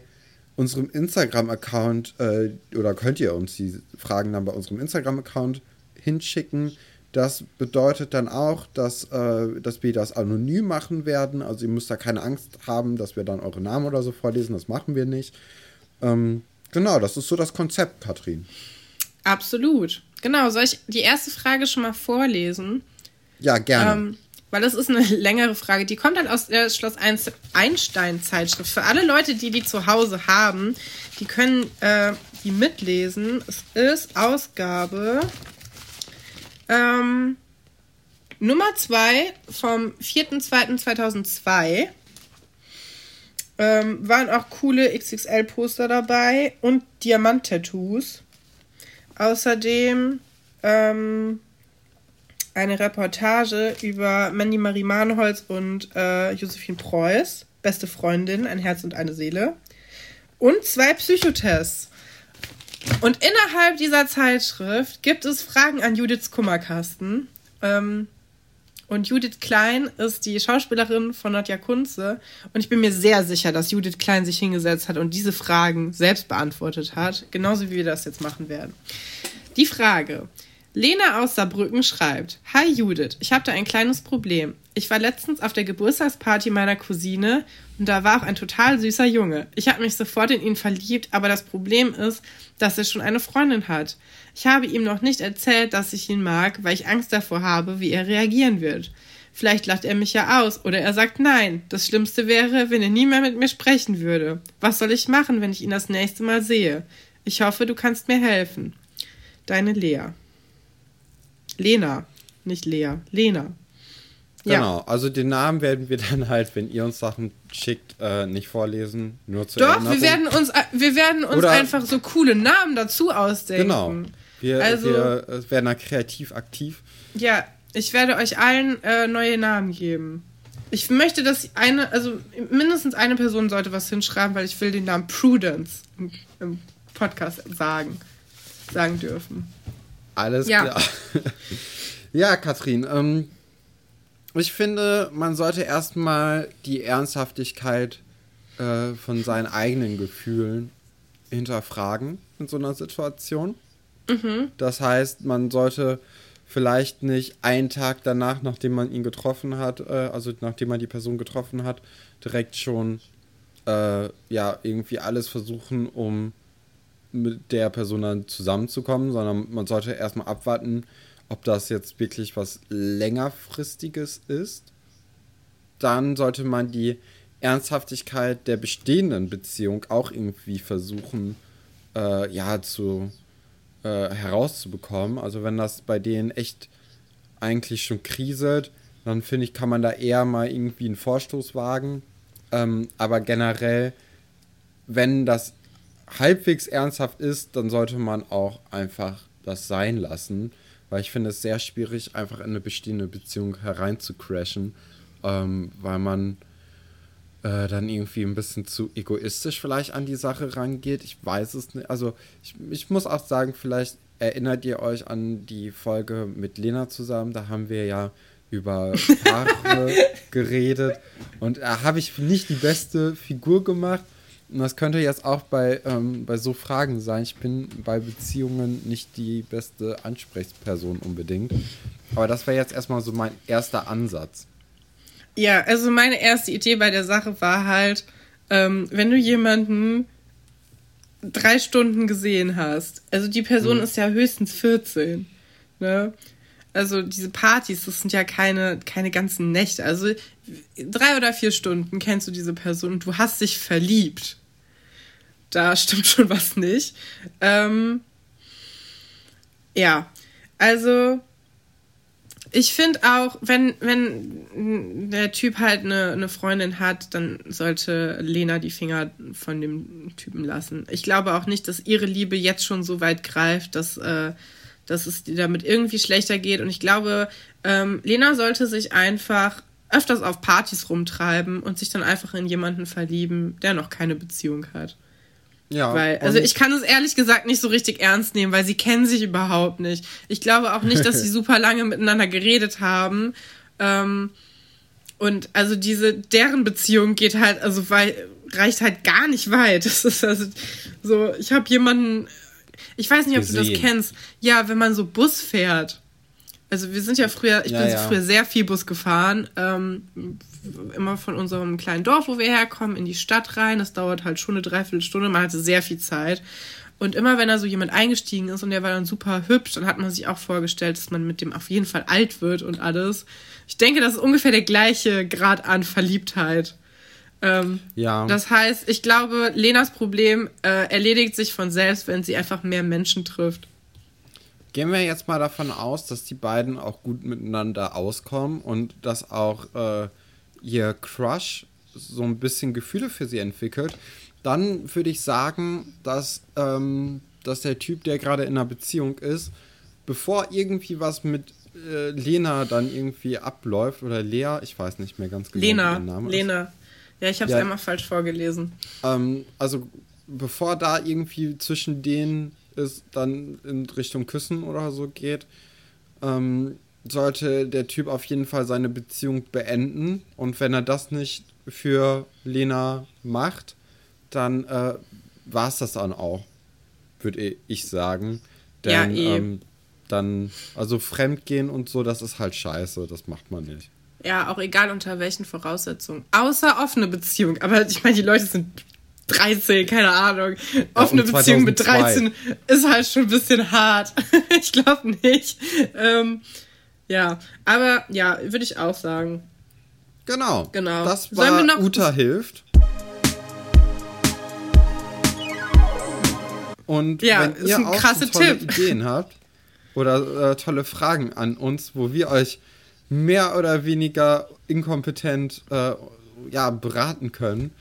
unserem Instagram-Account äh, oder könnt ihr uns die Fragen dann bei unserem Instagram-Account hinschicken. Das bedeutet dann auch, dass, äh, dass wir das anonym machen werden. Also ihr müsst da keine Angst haben, dass wir dann eure Namen oder so vorlesen. Das machen wir nicht. Ähm, genau, das ist so das Konzept, Katrin. Absolut. Genau, soll ich die erste Frage schon mal vorlesen? Ja, gerne. Ähm, weil das ist eine längere Frage. Die kommt dann aus der Schloss Einstein Zeitschrift. Für alle Leute, die die zu Hause haben, die können äh, die mitlesen. Es ist Ausgabe ähm, Nummer 2 vom 4.2.2002. Ähm, waren auch coole XXL-Poster dabei und Diamant-Tattoos. Außerdem ähm, eine Reportage über Mandy Marie Mahnholz und äh, Josephine Preuß, beste Freundin, ein Herz und eine Seele. Und zwei Psychotests. Und innerhalb dieser Zeitschrift gibt es Fragen an Judiths Kummerkasten. Ähm, und Judith Klein ist die Schauspielerin von Nadja Kunze. Und ich bin mir sehr sicher, dass Judith Klein sich hingesetzt hat und diese Fragen selbst beantwortet hat. Genauso wie wir das jetzt machen werden. Die Frage. Lena aus Saarbrücken schreibt: Hi Judith, ich habe da ein kleines Problem. Ich war letztens auf der Geburtstagsparty meiner Cousine und da war auch ein total süßer Junge. Ich habe mich sofort in ihn verliebt, aber das Problem ist, dass er schon eine Freundin hat. Ich habe ihm noch nicht erzählt, dass ich ihn mag, weil ich Angst davor habe, wie er reagieren wird. Vielleicht lacht er mich ja aus oder er sagt nein. Das Schlimmste wäre, wenn er nie mehr mit mir sprechen würde. Was soll ich machen, wenn ich ihn das nächste Mal sehe? Ich hoffe, du kannst mir helfen. Deine Lea. Lena, nicht Lea. Lena. Genau, also den Namen werden wir dann halt, wenn ihr uns Sachen schickt, äh, nicht vorlesen, nur zur Doch, Erinnerung. wir werden uns, äh, wir werden uns Oder einfach so coole Namen dazu ausdenken. Genau. Wir, also, wir äh, werden da kreativ aktiv. Ja, ich werde euch allen äh, neue Namen geben. Ich möchte, dass eine, also mindestens eine Person sollte was hinschreiben, weil ich will den Namen Prudence im, im Podcast sagen, sagen dürfen. Alles ja. klar. ja, Katrin, ähm, ich finde, man sollte erstmal die Ernsthaftigkeit äh, von seinen eigenen Gefühlen hinterfragen in so einer Situation. Mhm. Das heißt, man sollte vielleicht nicht einen Tag danach, nachdem man ihn getroffen hat, äh, also nachdem man die Person getroffen hat, direkt schon äh, ja irgendwie alles versuchen, um mit der Person dann zusammenzukommen, sondern man sollte erstmal abwarten, ob das jetzt wirklich was längerfristiges ist. Dann sollte man die Ernsthaftigkeit der bestehenden Beziehung auch irgendwie versuchen, äh, ja, zu äh, herauszubekommen. Also wenn das bei denen echt eigentlich schon kriselt, dann finde ich, kann man da eher mal irgendwie einen Vorstoß wagen. Ähm, aber generell, wenn das halbwegs ernsthaft ist, dann sollte man auch einfach das sein lassen. Weil ich finde es sehr schwierig, einfach in eine bestehende Beziehung hereinzucrashen, ähm, weil man äh, dann irgendwie ein bisschen zu egoistisch vielleicht an die Sache rangeht. Ich weiß es nicht. Also ich, ich muss auch sagen, vielleicht erinnert ihr euch an die Folge mit Lena zusammen. Da haben wir ja über Paare geredet und da habe ich nicht die beste Figur gemacht. Und das könnte jetzt auch bei, ähm, bei so Fragen sein. Ich bin bei Beziehungen nicht die beste Ansprechperson unbedingt. Aber das wäre jetzt erstmal so mein erster Ansatz. Ja, also meine erste Idee bei der Sache war halt, ähm, wenn du jemanden drei Stunden gesehen hast, also die Person mhm. ist ja höchstens 14, ne? also diese Partys, das sind ja keine, keine ganzen Nächte. Also drei oder vier Stunden kennst du diese Person und du hast dich verliebt. Da stimmt schon was nicht. Ähm, ja, also ich finde auch, wenn, wenn der Typ halt eine, eine Freundin hat, dann sollte Lena die Finger von dem Typen lassen. Ich glaube auch nicht, dass ihre Liebe jetzt schon so weit greift, dass, äh, dass es damit irgendwie schlechter geht. Und ich glaube, ähm, Lena sollte sich einfach öfters auf Partys rumtreiben und sich dann einfach in jemanden verlieben, der noch keine Beziehung hat. Ja. Weil, also ich kann es ehrlich gesagt nicht so richtig ernst nehmen, weil sie kennen sich überhaupt nicht. Ich glaube auch nicht, dass sie super lange miteinander geredet haben. Ähm, und also diese, deren Beziehung geht halt, also weit, reicht halt gar nicht weit. Das ist also so, ich habe jemanden, ich weiß nicht, ob Gesehen. du das kennst. Ja, wenn man so Bus fährt. Also wir sind ja früher, ich ja, bin ja. früher sehr viel Bus gefahren, ähm, immer von unserem kleinen Dorf, wo wir herkommen, in die Stadt rein. Das dauert halt schon eine Dreiviertelstunde. Man hatte sehr viel Zeit. Und immer wenn da so jemand eingestiegen ist und der war dann super hübsch, dann hat man sich auch vorgestellt, dass man mit dem auf jeden Fall alt wird und alles. Ich denke, das ist ungefähr der gleiche Grad an Verliebtheit. Ähm, ja. Das heißt, ich glaube, Lenas Problem äh, erledigt sich von selbst, wenn sie einfach mehr Menschen trifft. Gehen wir jetzt mal davon aus, dass die beiden auch gut miteinander auskommen und dass auch äh, ihr Crush so ein bisschen Gefühle für sie entwickelt, dann würde ich sagen, dass, ähm, dass der Typ, der gerade in einer Beziehung ist, bevor irgendwie was mit äh, Lena dann irgendwie abläuft, oder Lea, ich weiß nicht mehr ganz genau, Lena, wie der Name Lena. Ist. Ja, ich habe es ja, einmal falsch vorgelesen. Ähm, also, bevor da irgendwie zwischen denen es dann in Richtung Küssen oder so geht, ähm, sollte der Typ auf jeden Fall seine Beziehung beenden. Und wenn er das nicht für Lena macht, dann äh, war es das dann auch, würde ich sagen. Denn ja, eh. ähm, dann, also Fremdgehen und so, das ist halt scheiße, das macht man nicht. Ja, auch egal unter welchen Voraussetzungen. Außer offene Beziehung. Aber ich meine, die Leute sind 13, keine Ahnung. Offene ja, Beziehung mit 13 ist halt schon ein bisschen hart. ich glaube nicht. Ähm, ja, aber ja, würde ich auch sagen. Genau. Genau. Das war noch Uta hilft. Und ja, wenn ihr auch so tolle Tipp. Ideen habt oder äh, tolle Fragen an uns, wo wir euch mehr oder weniger inkompetent äh, ja, beraten können,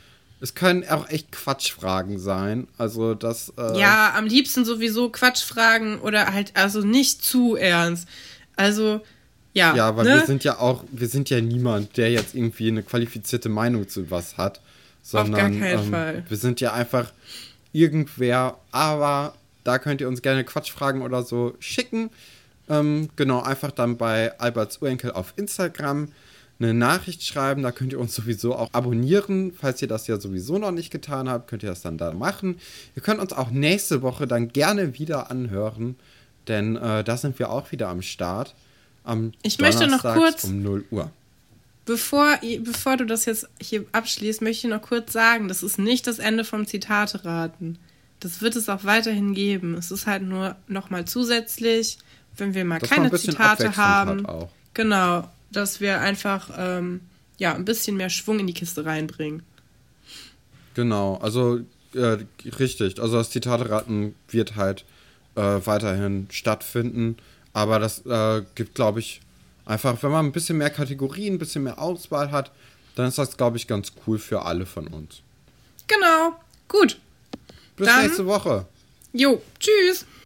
es können auch echt Quatschfragen sein. Also das. Äh ja, am liebsten sowieso Quatschfragen oder halt also nicht zu ernst. Also ja. Ja, weil ne? wir sind ja auch, wir sind ja niemand, der jetzt irgendwie eine qualifizierte Meinung zu was hat. Sondern, Auf gar keinen ähm, Fall. Wir sind ja einfach irgendwer, aber da könnt ihr uns gerne Quatschfragen oder so schicken. Ähm, genau, einfach dann bei Alberts Urenkel auf Instagram eine Nachricht schreiben. Da könnt ihr uns sowieso auch abonnieren. Falls ihr das ja sowieso noch nicht getan habt, könnt ihr das dann da machen. Ihr könnt uns auch nächste Woche dann gerne wieder anhören, denn äh, da sind wir auch wieder am Start am ich möchte noch kurz um 0 Uhr. Bevor, bevor du das jetzt hier abschließt, möchte ich noch kurz sagen, das ist nicht das Ende vom Zitate-Raten. Das wird es auch weiterhin geben. Es ist halt nur nochmal zusätzlich, wenn wir mal das keine Zitate haben. Genau, dass wir einfach ähm, ja, ein bisschen mehr Schwung in die Kiste reinbringen. Genau, also äh, richtig. Also das Zitate-Raten wird halt äh, weiterhin stattfinden. Aber das äh, gibt, glaube ich, einfach, wenn man ein bisschen mehr Kategorien, ein bisschen mehr Auswahl hat, dann ist das, glaube ich, ganz cool für alle von uns. Genau. Gut. Bis dann, nächste Woche. Jo, tschüss.